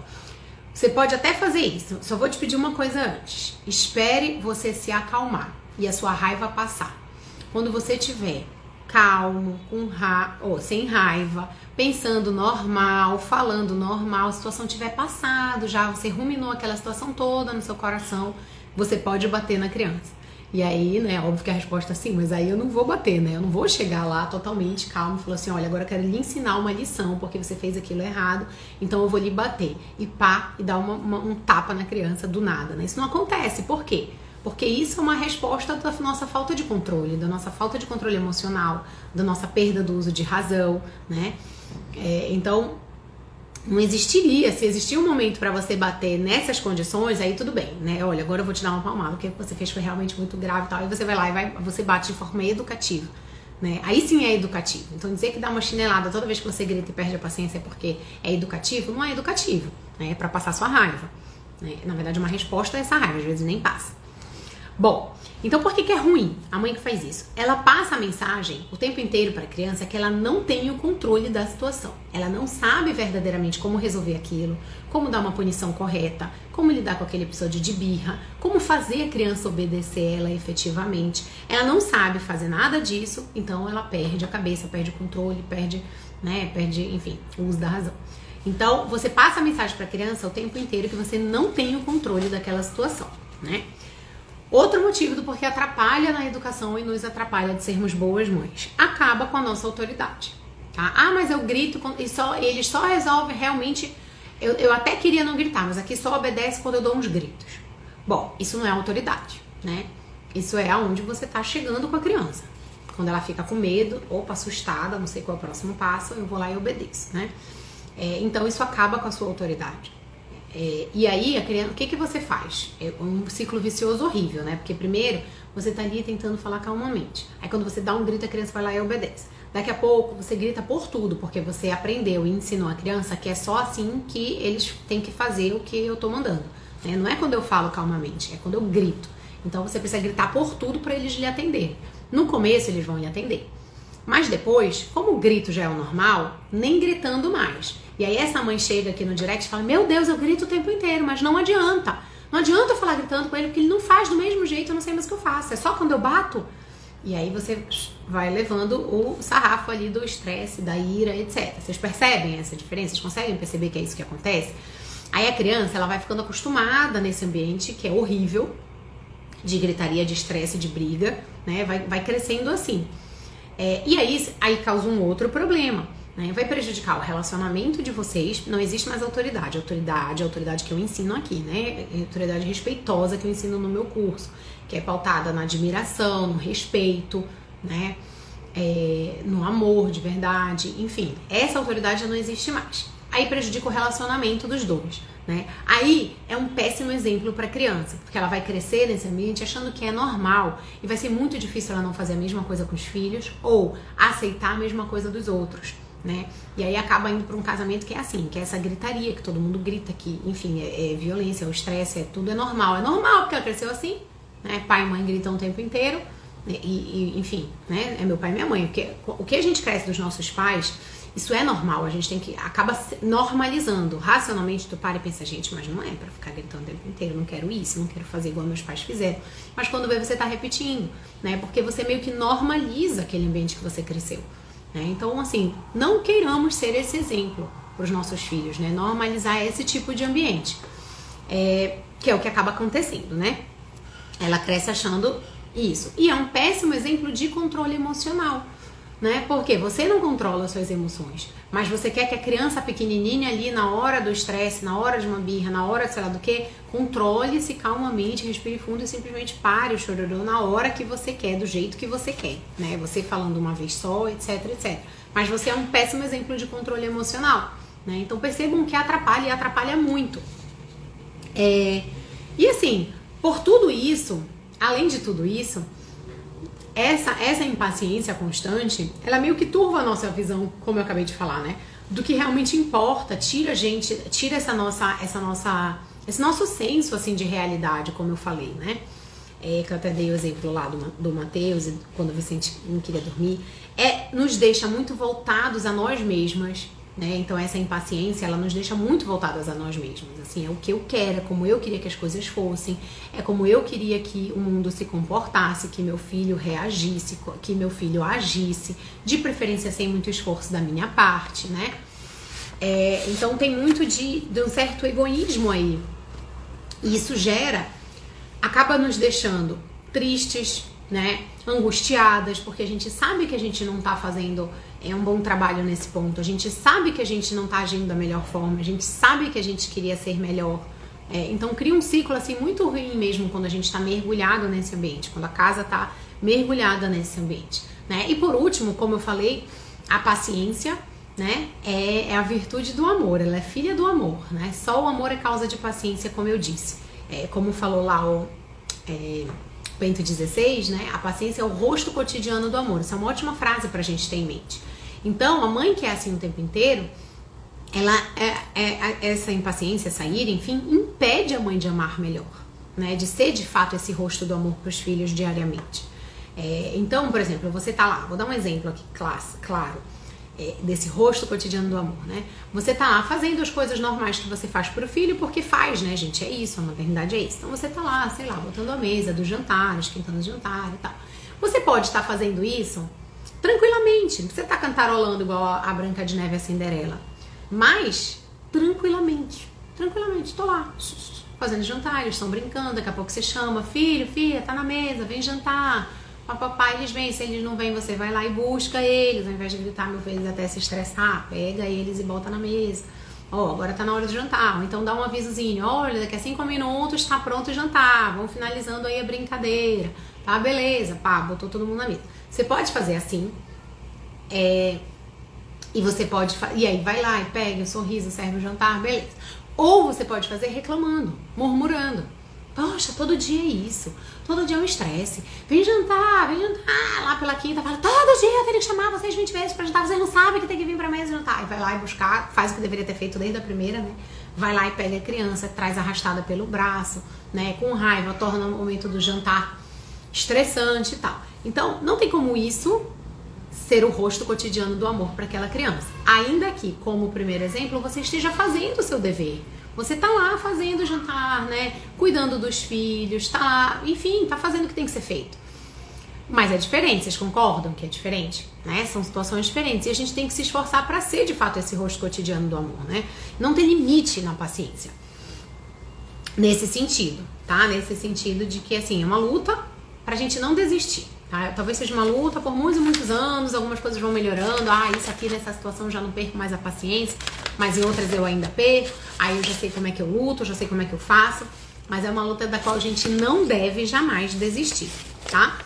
você pode até fazer isso, só vou te pedir uma coisa antes. Espere você se acalmar e a sua raiva passar. Quando você tiver calmo, com ra ou sem raiva, pensando normal, falando normal, a situação tiver passado, já você ruminou aquela situação toda no seu coração, você pode bater na criança. E aí, né, óbvio que a resposta é sim, mas aí eu não vou bater, né? Eu não vou chegar lá totalmente calmo e falar assim: olha, agora eu quero lhe ensinar uma lição porque você fez aquilo errado, então eu vou lhe bater. E pá, e dar uma, uma, um tapa na criança do nada, né? Isso não acontece. Por quê? Porque isso é uma resposta da nossa falta de controle, da nossa falta de controle emocional, da nossa perda do uso de razão, né? É, então, não existiria. Se existia um momento para você bater nessas condições, aí tudo bem, né? Olha, agora eu vou te dar uma palmada, o que você fez foi realmente muito grave e tal. E você vai lá e vai, você bate de forma educativa. Né? Aí sim é educativo. Então dizer que dá uma chinelada toda vez que você grita e perde a paciência é porque é educativo, não é educativo. Né? É para passar sua raiva. Né? Na verdade, uma resposta a essa raiva, às vezes nem passa. Bom, então por que, que é ruim a mãe que faz isso? Ela passa a mensagem o tempo inteiro para a criança que ela não tem o controle da situação. Ela não sabe verdadeiramente como resolver aquilo, como dar uma punição correta, como lidar com aquele episódio de birra, como fazer a criança obedecer ela efetivamente. Ela não sabe fazer nada disso, então ela perde a cabeça, perde o controle, perde, né, perde, enfim, o uso da razão. Então, você passa a mensagem para a criança o tempo inteiro que você não tem o controle daquela situação, né? Outro motivo do porquê atrapalha na educação e nos atrapalha de sermos boas mães. Acaba com a nossa autoridade. Tá? Ah, mas eu grito e só eles só resolvem realmente. Eu, eu até queria não gritar, mas aqui só obedece quando eu dou uns gritos. Bom, isso não é autoridade, né? Isso é aonde você está chegando com a criança. Quando ela fica com medo, opa, assustada, não sei qual é o próximo passo, eu vou lá e obedeço, né? É, então isso acaba com a sua autoridade. É, e aí, a criança, o que, que você faz? É um ciclo vicioso horrível, né? Porque primeiro você tá ali tentando falar calmamente. Aí quando você dá um grito, a criança vai lá e obedece. Daqui a pouco você grita por tudo, porque você aprendeu e ensinou a criança que é só assim que eles têm que fazer o que eu tô mandando. Né? Não é quando eu falo calmamente, é quando eu grito. Então você precisa gritar por tudo para eles lhe atender. No começo eles vão lhe atender. Mas depois, como o grito já é o normal, nem gritando mais. E aí essa mãe chega aqui no direct e fala: Meu Deus, eu grito o tempo inteiro, mas não adianta. Não adianta eu falar gritando com ele, porque ele não faz do mesmo jeito, eu não sei mais o que eu faço. É só quando eu bato. E aí você vai levando o sarrafo ali do estresse, da ira, etc. Vocês percebem essa diferença? Vocês conseguem perceber que é isso que acontece? Aí a criança, ela vai ficando acostumada nesse ambiente que é horrível, de gritaria, de estresse, de briga, né? Vai, vai crescendo assim. É, e aí, aí causa um outro problema né? Vai prejudicar o relacionamento de vocês. Não existe mais autoridade. Autoridade, autoridade que eu ensino aqui, né? Autoridade respeitosa que eu ensino no meu curso, que é pautada na admiração, no respeito, né? É, no amor de verdade, enfim, essa autoridade já não existe mais. Aí prejudica o relacionamento dos dois, né? Aí é um péssimo exemplo para criança, porque ela vai crescer nesse ambiente achando que é normal e vai ser muito difícil ela não fazer a mesma coisa com os filhos ou aceitar a mesma coisa dos outros né? E aí acaba indo para um casamento que é assim, que é essa gritaria, que todo mundo grita, que, enfim, é, é violência, é o estresse, é tudo é normal. É normal, porque ela cresceu assim, né? Pai e mãe gritam o tempo inteiro, né? e, e, enfim, né? É meu pai e minha mãe. O que, o que a gente cresce dos nossos pais, isso é normal, a gente tem que. acaba normalizando. Racionalmente, tu para e pensa, gente, mas não é para ficar gritando o tempo inteiro, não quero isso, não quero fazer igual meus pais fizeram. Mas quando vê, você tá repetindo, né? Porque você meio que normaliza aquele ambiente que você cresceu. Né? Então, assim, não queiramos ser esse exemplo para os nossos filhos, né? Normalizar esse tipo de ambiente, é, que é o que acaba acontecendo, né? Ela cresce achando isso. E é um péssimo exemplo de controle emocional né? Porque você não controla suas emoções, mas você quer que a criança pequenininha ali na hora do estresse, na hora de uma birra, na hora sei lá do que, controle-se calmamente, respire fundo e simplesmente pare o chororô na hora que você quer, do jeito que você quer, né? Você falando uma vez só, etc, etc. Mas você é um péssimo exemplo de controle emocional, né? Então percebam que atrapalha e atrapalha muito. É... E assim, por tudo isso, além de tudo isso, essa, essa impaciência constante, ela meio que turva a nossa visão, como eu acabei de falar, né? Do que realmente importa, tira a gente, tira essa nossa, essa nossa, esse nosso senso assim de realidade, como eu falei, né? É, que eu até dei o exemplo lá do, do Mateus, quando o Vicente não queria dormir, é, nos deixa muito voltados a nós mesmas, né? Então essa impaciência, ela nos deixa muito voltadas a nós mesmos. Assim, é o que eu quero, é como eu queria que as coisas fossem, é como eu queria que o mundo se comportasse, que meu filho reagisse, que meu filho agisse, de preferência sem muito esforço da minha parte, né? É, então tem muito de, de um certo egoísmo aí. E isso gera, acaba nos deixando tristes, né? Angustiadas, porque a gente sabe que a gente não tá fazendo é um bom trabalho nesse ponto. A gente sabe que a gente não tá agindo da melhor forma, a gente sabe que a gente queria ser melhor. É, então cria um ciclo assim muito ruim mesmo quando a gente está mergulhado nesse ambiente, quando a casa está mergulhada nesse ambiente. Né? E por último, como eu falei, a paciência né, é, é, a virtude do amor, ela é filha do amor. Né? Só o amor é causa de paciência, como eu disse. É, como falou lá o é, Bento XVI, né, a paciência é o rosto cotidiano do amor. Isso é uma ótima frase para a gente ter em mente. Então, a mãe que é assim o tempo inteiro, ela é, é, essa impaciência, essa ira, enfim, impede a mãe de amar melhor, né? De ser de fato esse rosto do amor para os filhos diariamente. É, então, por exemplo, você tá lá, vou dar um exemplo aqui, claro, é, desse rosto cotidiano do amor, né? Você tá lá fazendo as coisas normais que você faz pro filho, porque faz, né, gente? É isso, a maternidade é isso. Então você tá lá, sei lá, botando a mesa do jantar, esquentando o jantar e tal. Você pode estar tá fazendo isso Tranquilamente. Não precisa estar cantarolando igual a Branca de Neve e a Cinderela. Mas, tranquilamente. Tranquilamente, tô lá. Fazendo jantar, eles estão brincando, daqui a pouco você chama, filho, filha, tá na mesa, vem jantar. Papai, eles vêm, se eles não vêm, você vai lá e busca eles, ao invés de gritar meu filho até se estressar, pega eles e bota na mesa. Ó, oh, agora tá na hora de jantar. Então dá um avisozinho, olha, daqui a cinco minutos tá pronto o jantar, vamos finalizando aí a brincadeira. Tá, beleza, pá, botou todo mundo na mesa. Você pode fazer assim. É, e você pode. E aí vai lá e pega o sorriso, serve o jantar, beleza. Ou você pode fazer reclamando, murmurando. Poxa, todo dia é isso. Todo dia é um estresse. Vem jantar, vem jantar. Lá pela quinta, fala, todo dia eu tenho que chamar vocês 20 vezes pra jantar. Vocês não sabem que tem que vir pra mesa jantar. E vai lá e buscar, faz o que deveria ter feito desde a primeira, né? vai lá e pega a criança, traz arrastada pelo braço, né, com raiva, torna o momento do jantar estressante e tal. Então, não tem como isso ser o rosto cotidiano do amor para aquela criança. Ainda que, como primeiro exemplo, você esteja fazendo o seu dever. Você tá lá fazendo jantar, né? Cuidando dos filhos, tá lá, enfim, tá fazendo o que tem que ser feito. Mas é diferente, vocês concordam que é diferente? Né? São situações diferentes e a gente tem que se esforçar para ser de fato esse rosto cotidiano do amor, né? Não tem limite na paciência. Nesse sentido, tá? Nesse sentido de que assim, é uma luta pra gente não desistir. Tá? Talvez seja uma luta por muitos e muitos anos, algumas coisas vão melhorando. Ah, isso aqui nessa situação já não perco mais a paciência, mas em outras eu ainda perco. Aí eu já sei como é que eu luto, já sei como é que eu faço. Mas é uma luta da qual a gente não deve jamais desistir, tá?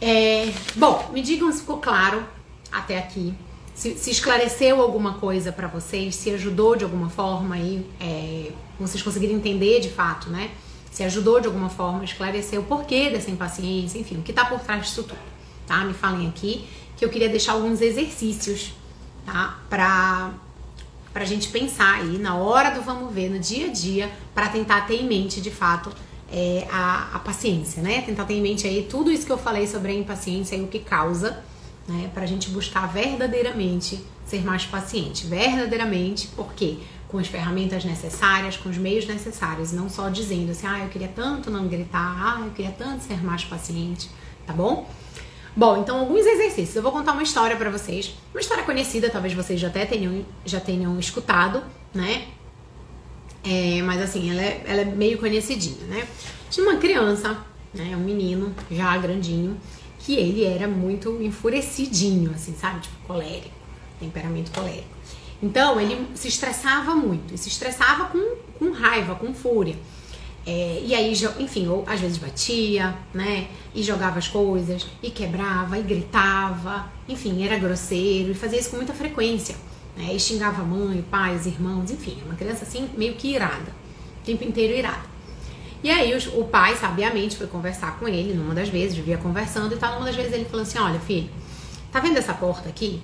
É, bom, me digam se ficou claro até aqui. Se, se esclareceu alguma coisa para vocês, se ajudou de alguma forma aí, é, vocês conseguiram entender de fato, né? Se ajudou de alguma forma, esclarecer o porquê dessa impaciência, enfim, o que tá por trás disso tudo, tá? Me falem aqui que eu queria deixar alguns exercícios, tá? Pra, pra gente pensar aí na hora do vamos ver, no dia a dia, para tentar ter em mente de fato é, a, a, paciência, né? Tentar ter em mente aí tudo isso que eu falei sobre a impaciência e o que causa, né? Pra gente buscar verdadeiramente ser mais paciente. Verdadeiramente, porque com as ferramentas necessárias, com os meios necessários, não só dizendo assim, ah, eu queria tanto não gritar, ah, eu queria tanto ser mais paciente, tá bom? Bom, então alguns exercícios. Eu vou contar uma história para vocês, uma história conhecida, talvez vocês já até tenham, já tenham escutado, né? É, mas assim, ela é, ela é meio conhecidinha, né? Tinha uma criança, né? Um menino, já grandinho, que ele era muito enfurecidinho, assim, sabe? Tipo, colérico, temperamento colérico. Então, ele se estressava muito, e se estressava com, com raiva, com fúria. É, e aí, enfim, ou às vezes batia, né? E jogava as coisas, e quebrava, e gritava, enfim, era grosseiro, e fazia isso com muita frequência né? E xingava a mãe, o pai, os irmãos, enfim, uma criança assim meio que irada, o tempo inteiro irada. E aí os, o pai, sabiamente, foi conversar com ele numa das vezes, vivia conversando e tal. Numa das vezes ele falou assim: Olha, filho, tá vendo essa porta aqui?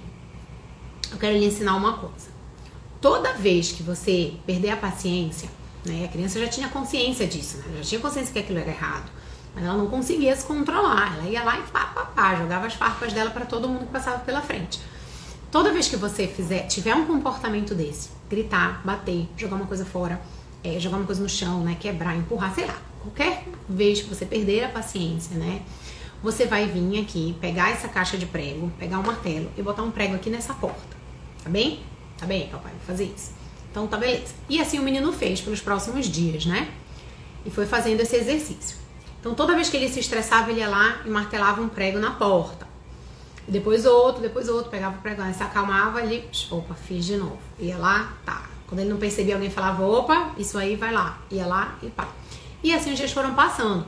Eu quero lhe ensinar uma coisa. Toda vez que você perder a paciência, né? A criança já tinha consciência disso, né? Já tinha consciência que aquilo era errado. Mas ela não conseguia se controlar. Ela ia lá e pá, pá, pá, jogava as farpas dela para todo mundo que passava pela frente. Toda vez que você fizer, tiver um comportamento desse, gritar, bater, jogar uma coisa fora, é, jogar uma coisa no chão, né, quebrar, empurrar, sei lá, qualquer vez que você perder a paciência, né, você vai vir aqui, pegar essa caixa de prego, pegar um martelo e botar um prego aqui nessa porta, tá bem? Tá bem, papai, vou fazer isso. Então tá beleza. E assim o menino fez pelos próximos dias, né? E foi fazendo esse exercício. Então toda vez que ele se estressava, ele ia lá e martelava um prego na porta. Depois outro, depois outro, pegava o pregão, se acalmava ali, opa, fiz de novo. Ia lá, tá. Quando ele não percebia, alguém falava, opa, isso aí vai lá. Ia lá e pá. E assim os dias foram passando.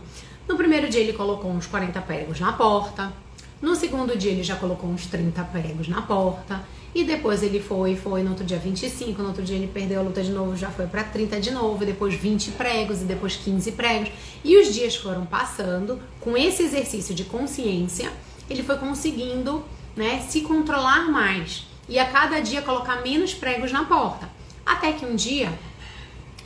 No primeiro dia ele colocou uns 40 pregos na porta. No segundo dia ele já colocou uns 30 pregos na porta. E depois ele foi, foi no outro dia 25, no outro dia ele perdeu a luta de novo, já foi para 30 de novo, depois 20 pregos e depois 15 pregos. E os dias foram passando com esse exercício de consciência ele foi conseguindo né, se controlar mais e a cada dia colocar menos pregos na porta. Até que um dia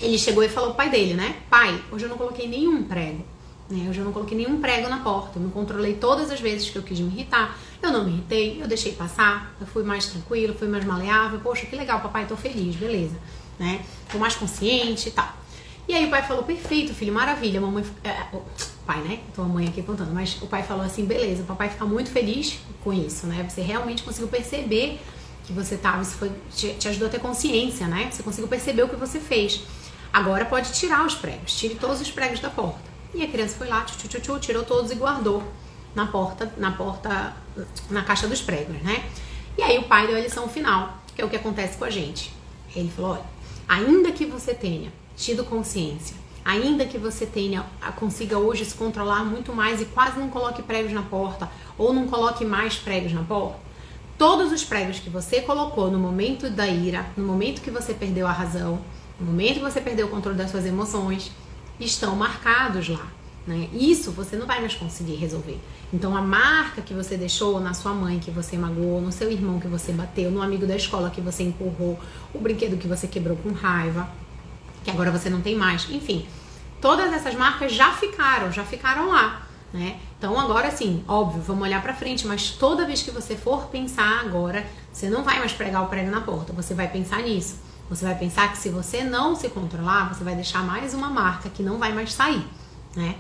ele chegou e falou pro pai dele, né? Pai, hoje eu não coloquei nenhum prego. Né? Hoje eu não coloquei nenhum prego na porta. Eu me controlei todas as vezes que eu quis me irritar. Eu não me irritei, eu deixei passar, eu fui mais tranquilo, fui mais maleável. Poxa, que legal, papai, tô feliz, beleza. Né? Tô mais consciente e tal. E aí o pai falou, perfeito, filho, maravilha, mamãe. É, pai, né? Então a mãe aqui contando. Mas o pai falou assim: beleza, o papai fica muito feliz com isso, né? Você realmente conseguiu perceber que você tava, isso foi, te, te, ajudou a ter consciência, né? Você conseguiu perceber o que você fez. Agora pode tirar os pregos, tire todos os pregos da porta. E a criança foi lá, tchu, tchu, tchu, tirou todos e guardou na porta, na porta, na caixa dos pregos, né? E aí o pai deu a lição final, que é o que acontece com a gente. Ele falou: olha, ainda que você tenha tido consciência ainda que você tenha consiga hoje se controlar muito mais e quase não coloque pregos na porta ou não coloque mais pregos na porta, todos os pregos que você colocou no momento da ira, no momento que você perdeu a razão, no momento que você perdeu o controle das suas emoções, estão marcados lá. Né? Isso você não vai mais conseguir resolver. Então a marca que você deixou na sua mãe que você magoou, no seu irmão que você bateu, no amigo da escola que você empurrou, o brinquedo que você quebrou com raiva, que agora você não tem mais. Enfim, todas essas marcas já ficaram, já ficaram lá, né? Então agora sim, óbvio, vamos olhar para frente, mas toda vez que você for pensar agora, você não vai mais pregar o prego na porta, você vai pensar nisso. Você vai pensar que se você não se controlar, você vai deixar mais uma marca que não vai mais sair, né?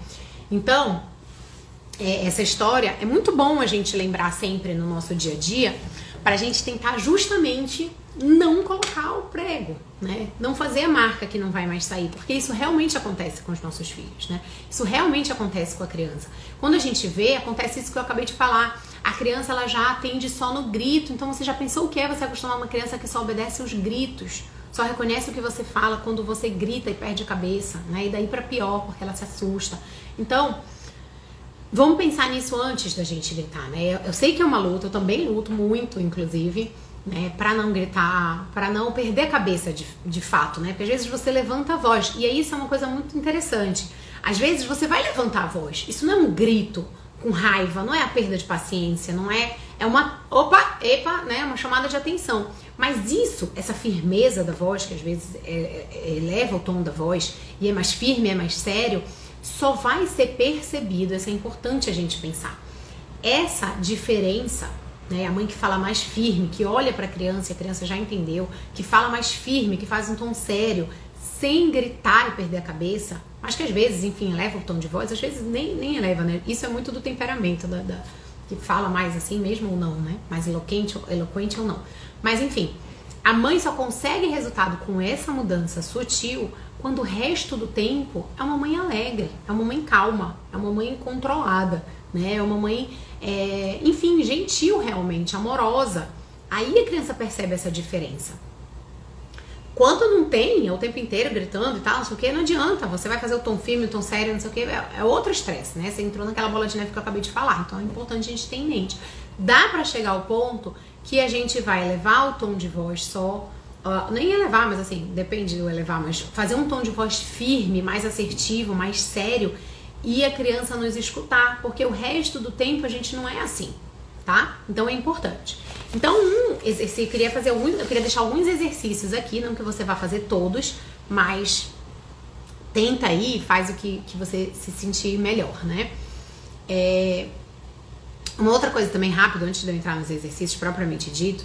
Então, é, essa história é muito bom a gente lembrar sempre no nosso dia a dia, para a gente tentar justamente não colocar o prego, né? Não fazer a marca que não vai mais sair, porque isso realmente acontece com os nossos filhos, né? Isso realmente acontece com a criança. Quando a gente vê, acontece isso que eu acabei de falar. A criança ela já atende só no grito. Então você já pensou o que é você acostumar uma criança que só obedece aos gritos? Só reconhece o que você fala quando você grita e perde a cabeça, né? E daí para pior, porque ela se assusta. Então, vamos pensar nisso antes da gente gritar, né? Eu sei que é uma luta, eu também luto muito, inclusive né, para não gritar, para não perder a cabeça de, de fato, né? Porque às vezes você levanta a voz e aí isso é uma coisa muito interessante. Às vezes você vai levantar a voz. Isso não é um grito com raiva, não é a perda de paciência, não é é uma opa, epa, né, uma chamada de atenção. Mas isso, essa firmeza da voz que às vezes é, é, eleva o tom da voz e é mais firme, é mais sério, só vai ser percebido. Isso é importante a gente pensar. Essa diferença né? A mãe que fala mais firme, que olha para a criança a criança já entendeu, que fala mais firme, que faz um tom sério, sem gritar e perder a cabeça, mas que às vezes, enfim, eleva o tom de voz, às vezes nem, nem eleva, né? Isso é muito do temperamento da, da que fala mais assim mesmo ou não, né? Mais eloquente, eloquente ou não. Mas enfim, a mãe só consegue resultado com essa mudança sutil quando o resto do tempo é uma mãe alegre, é uma mãe calma, é uma mãe controlada, né? É uma mãe, é, enfim, gentil realmente, amorosa. Aí a criança percebe essa diferença. Quando não tem, é o tempo inteiro gritando e tal, não sei o que, não adianta. Você vai fazer o tom firme, o tom sério, não sei o que, é, é outro estresse, né? Você entrou naquela bola de neve que eu acabei de falar. Então é importante a gente ter em mente. Dá para chegar ao ponto que a gente vai elevar o tom de voz só, uh, nem elevar, mas assim, depende do elevar, mas fazer um tom de voz firme, mais assertivo, mais sério, e a criança nos escutar, porque o resto do tempo a gente não é assim, tá? Então é importante. Então, um exercício, eu queria fazer alguns, eu queria deixar alguns exercícios aqui, não que você vá fazer todos, mas tenta aí, faz o que, que você se sentir melhor, né? É, uma outra coisa também rápido, antes de eu entrar nos exercícios propriamente dito,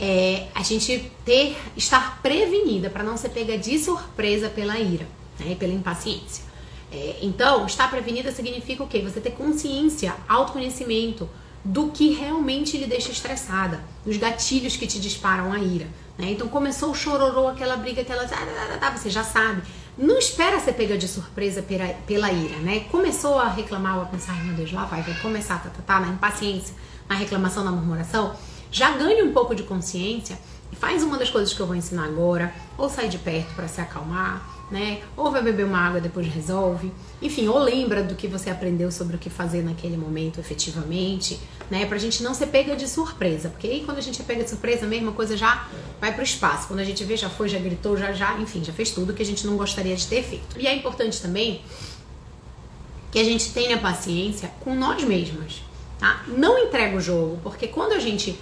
é a gente ter, estar prevenida para não ser pega de surpresa pela ira, né, pela impaciência. É, então, estar prevenida significa o quê? Você ter consciência, autoconhecimento do que realmente lhe deixa estressada, dos gatilhos que te disparam a ira. Né? Então, começou o chororô, aquela briga, aquela. Você já sabe. Não espera ser pega de surpresa pela, pela ira, né? Começou a reclamar, ou a pensar, meu Deus, lá vai, vai começar, tá, tá, tá, na impaciência, na reclamação, na murmuração. Já ganhe um pouco de consciência faz uma das coisas que eu vou ensinar agora, ou sai de perto para se acalmar, né? Ou vai beber uma água depois resolve. Enfim, ou lembra do que você aprendeu sobre o que fazer naquele momento efetivamente, né? Pra gente não ser pega de surpresa. Porque aí quando a gente é pega de surpresa, a mesma coisa já vai pro espaço. Quando a gente vê, já foi, já gritou, já, já, enfim, já fez tudo que a gente não gostaria de ter feito. E é importante também que a gente tenha paciência com nós mesmas, tá? Não entrega o jogo, porque quando a gente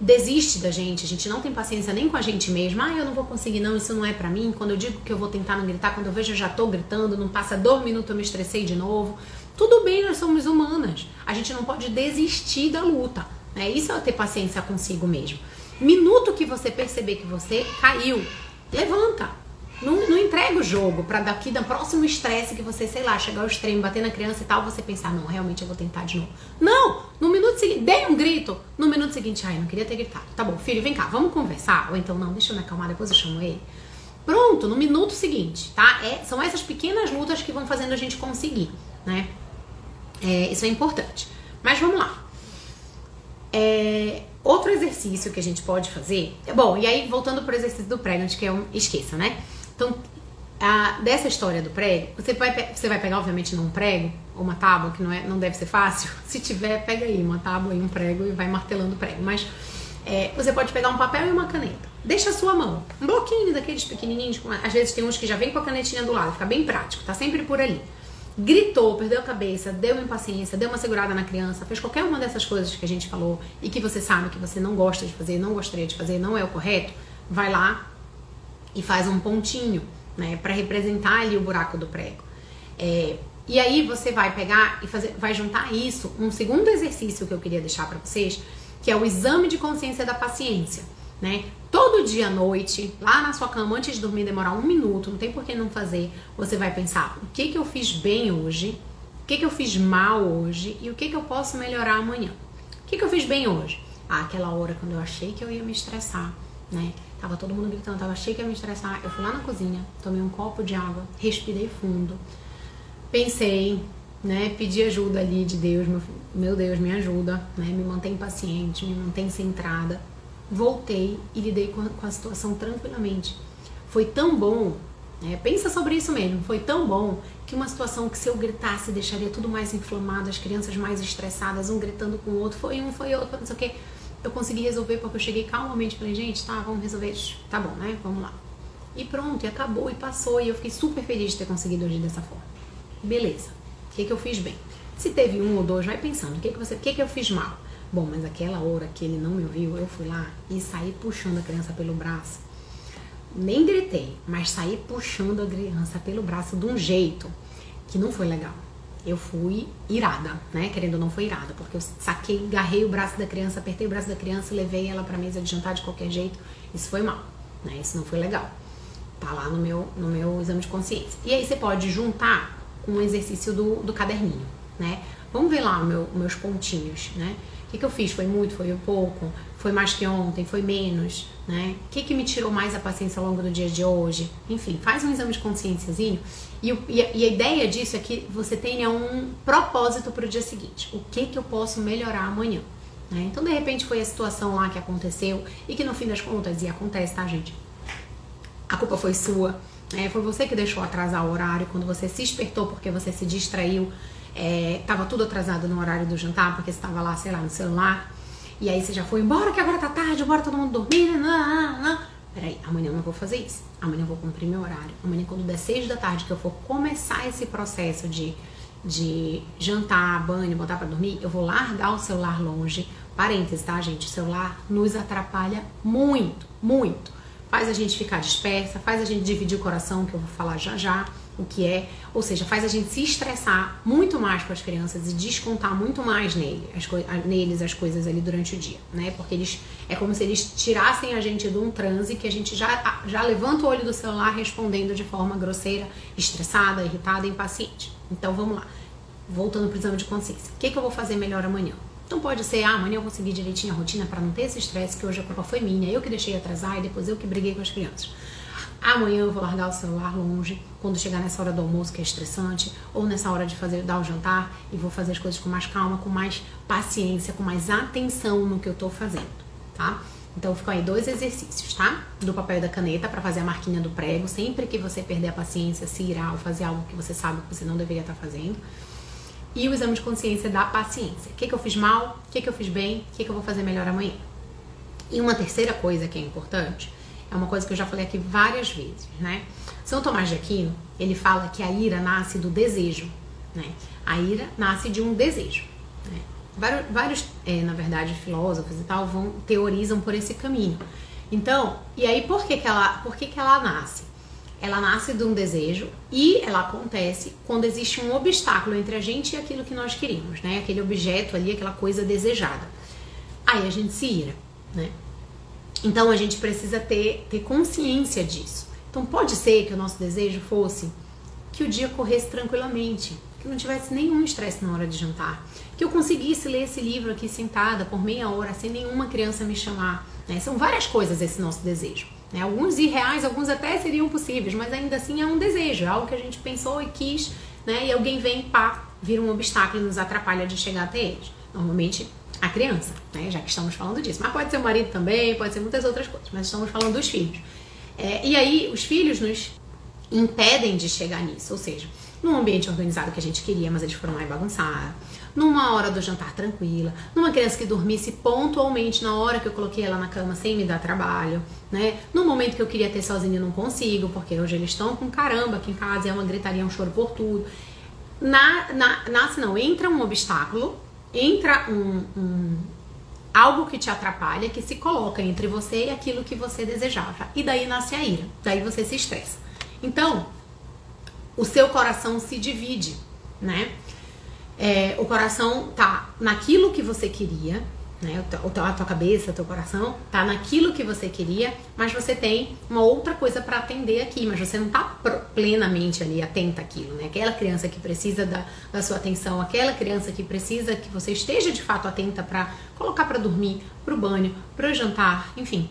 desiste da gente, a gente não tem paciência nem com a gente mesma. Ah, eu não vou conseguir, não, isso não é para mim. Quando eu digo que eu vou tentar não gritar, quando eu vejo eu já tô gritando, não passa dois minutos eu me estressei de novo. Tudo bem, nós somos humanas. A gente não pode desistir da luta. Né? Isso é ter paciência consigo mesmo. Minuto que você perceber que você caiu, levanta. Não, não entrega o jogo para daqui da próximo estresse que você, sei lá, chegar ao extremo, bater na criança e tal, você pensar, não, realmente eu vou tentar de novo. Não! No minuto seguinte, dei um grito. No minuto seguinte, ai, não queria ter gritado. Tá bom, filho, vem cá, vamos conversar? Ou então, não, deixa eu me acalmar, depois eu chamo ele. Pronto, no minuto seguinte, tá? É, são essas pequenas lutas que vão fazendo a gente conseguir, né? É, isso é importante. Mas vamos lá. É, outro exercício que a gente pode fazer. Bom, e aí voltando pro exercício do prego, antes que eu esqueça, né? Então, a, dessa história do prego, você vai, você vai pegar, obviamente, num prego, ou uma tábua, que não, é, não deve ser fácil. Se tiver, pega aí uma tábua e um prego e vai martelando o prego. Mas é, você pode pegar um papel e uma caneta. Deixa a sua mão. Um bloquinho daqueles pequenininhos. Às vezes tem uns que já vem com a canetinha do lado. Fica bem prático. Tá sempre por ali. Gritou, perdeu a cabeça, deu impaciência, deu uma segurada na criança, fez qualquer uma dessas coisas que a gente falou e que você sabe que você não gosta de fazer, não gostaria de fazer, não é o correto, vai lá, e faz um pontinho, né? Para representar ali o buraco do prego. É, e aí você vai pegar e fazer, vai juntar isso. Um segundo exercício que eu queria deixar para vocês, que é o exame de consciência da paciência, né? Todo dia à noite, lá na sua cama, antes de dormir, demorar um minuto, não tem por que não fazer. Você vai pensar: o que que eu fiz bem hoje? O que que eu fiz mal hoje? E o que que eu posso melhorar amanhã? O que que eu fiz bem hoje? Ah, aquela hora quando eu achei que eu ia me estressar, né? Tava todo mundo gritando, tava achei que ia me estressar. Eu fui lá na cozinha, tomei um copo de água, respirei fundo, pensei, né? Pedi ajuda ali de Deus, meu, meu Deus, me ajuda, né? Me mantém paciente, me mantém centrada. Voltei e lidei com a, com a situação tranquilamente. Foi tão bom, né? Pensa sobre isso mesmo. Foi tão bom que uma situação que se eu gritasse deixaria tudo mais inflamado, as crianças mais estressadas, um gritando com o outro, foi um, foi outro, não sei o quê eu consegui resolver porque eu cheguei calmamente e falei, gente, tá, vamos resolver. Tá bom, né? Vamos lá. E pronto, e acabou, e passou, e eu fiquei super feliz de ter conseguido agir dessa forma. Beleza. O que, que eu fiz bem? Se teve um ou dois, vai pensando, o que, que, você, o que, que eu fiz mal? Bom, mas aquela hora que ele não me ouviu, eu fui lá e saí puxando a criança pelo braço. Nem gritei, mas saí puxando a criança pelo braço de um jeito que não foi legal eu fui irada, né? Querendo ou não, foi irada, porque eu saquei, agarrei o braço da criança, apertei o braço da criança, levei ela pra mesa de jantar de qualquer jeito. Isso foi mal, né? Isso não foi legal. Tá lá no meu, no meu exame de consciência. E aí você pode juntar com um exercício do, do caderninho, né? Vamos ver lá meu, meus pontinhos, né? O que, que eu fiz? Foi muito? Foi pouco? Foi mais que ontem? Foi menos? Né? O que, que me tirou mais a paciência ao longo do dia de hoje? Enfim, faz um exame de consciênciazinho. E, e, a, e a ideia disso é que você tenha um propósito para o dia seguinte. O que, que eu posso melhorar amanhã? Né? Então, de repente, foi a situação lá que aconteceu e que no fim das contas, e acontece, tá, gente? A culpa foi sua. Né? Foi você que deixou atrasar o horário quando você se espertou porque você se distraiu é, tava tudo atrasado no horário do jantar, porque você tava lá, sei lá, no celular. E aí você já foi embora, que agora tá tarde, bora todo mundo dormir. Não, não, não. Peraí, amanhã eu não vou fazer isso. Amanhã eu vou cumprir meu horário. Amanhã, quando der seis da tarde, que eu for começar esse processo de, de jantar, banho, botar para dormir, eu vou largar o celular longe. Parênteses, tá, gente? O celular nos atrapalha muito, muito. Faz a gente ficar dispersa, faz a gente dividir o coração, que eu vou falar já já o que é, ou seja, faz a gente se estressar muito mais com as crianças e descontar muito mais nele, as neles as coisas ali durante o dia, né? Porque eles é como se eles tirassem a gente de um transe que a gente já, já levanta o olho do celular respondendo de forma grosseira, estressada, irritada, impaciente. Então vamos lá. Voltando para o exame de consciência. O que, que eu vou fazer melhor amanhã? Então pode ser, ah, amanhã eu vou seguir direitinho a rotina para não ter esse estresse, que hoje a culpa foi minha, eu que deixei atrasar e depois eu que briguei com as crianças. Amanhã eu vou largar o celular longe, quando chegar nessa hora do almoço que é estressante, ou nessa hora de fazer dar o jantar e vou fazer as coisas com mais calma, com mais paciência, com mais atenção no que eu tô fazendo, tá? Então ficam aí dois exercícios, tá? Do papel e da caneta para fazer a marquinha do prego, sempre que você perder a paciência, se irá ou fazer algo que você sabe que você não deveria estar tá fazendo. E o exame de consciência da paciência. O que, que eu fiz mal? O que, que eu fiz bem? O que, que eu vou fazer melhor amanhã? E uma terceira coisa que é importante é uma coisa que eu já falei aqui várias vezes, né? São Tomás de Aquino, ele fala que a ira nasce do desejo, né? A ira nasce de um desejo. Né? Vários, vários é, na verdade, filósofos e tal vão teorizam por esse caminho. Então, e aí por que, que ela, por que, que ela nasce? Ela nasce de um desejo e ela acontece quando existe um obstáculo entre a gente e aquilo que nós queríamos, né? Aquele objeto ali, aquela coisa desejada. Aí a gente se ira, né? Então a gente precisa ter, ter consciência disso. Então pode ser que o nosso desejo fosse que o dia corresse tranquilamente, que não tivesse nenhum estresse na hora de jantar, que eu conseguisse ler esse livro aqui sentada por meia hora sem nenhuma criança me chamar. Né? São várias coisas esse nosso desejo. Né? Alguns irreais, alguns até seriam possíveis, mas ainda assim é um desejo, é algo que a gente pensou e quis, né? e alguém vem, pá, vira um obstáculo e nos atrapalha de chegar até eles. Normalmente a criança, né? Já que estamos falando disso. Mas pode ser o marido também, pode ser muitas outras coisas, mas estamos falando dos filhos. É, e aí, os filhos nos impedem de chegar nisso, ou seja, num ambiente organizado que a gente queria, mas eles foram lá e bagunçaram. Numa hora do jantar tranquila, numa criança que dormisse pontualmente na hora que eu coloquei ela na cama sem me dar trabalho, né? No momento que eu queria ter sozinha e não consigo, porque hoje eles estão com caramba aqui em casa, é uma gritaria, um choro por tudo. Na, na, nasce não, entra um obstáculo entra um, um, algo que te atrapalha, que se coloca entre você e aquilo que você desejava. E daí nasce a ira, daí você se estressa. Então, o seu coração se divide, né? É, o coração tá naquilo que você queria, né? O teu, a tua cabeça, o teu coração tá naquilo que você queria, mas você tem uma outra coisa para atender aqui, mas você não tá plenamente ali atenta àquilo, né? Aquela criança que precisa da, da sua atenção, aquela criança que precisa que você esteja de fato atenta para colocar para dormir, para o banho, para o jantar, enfim.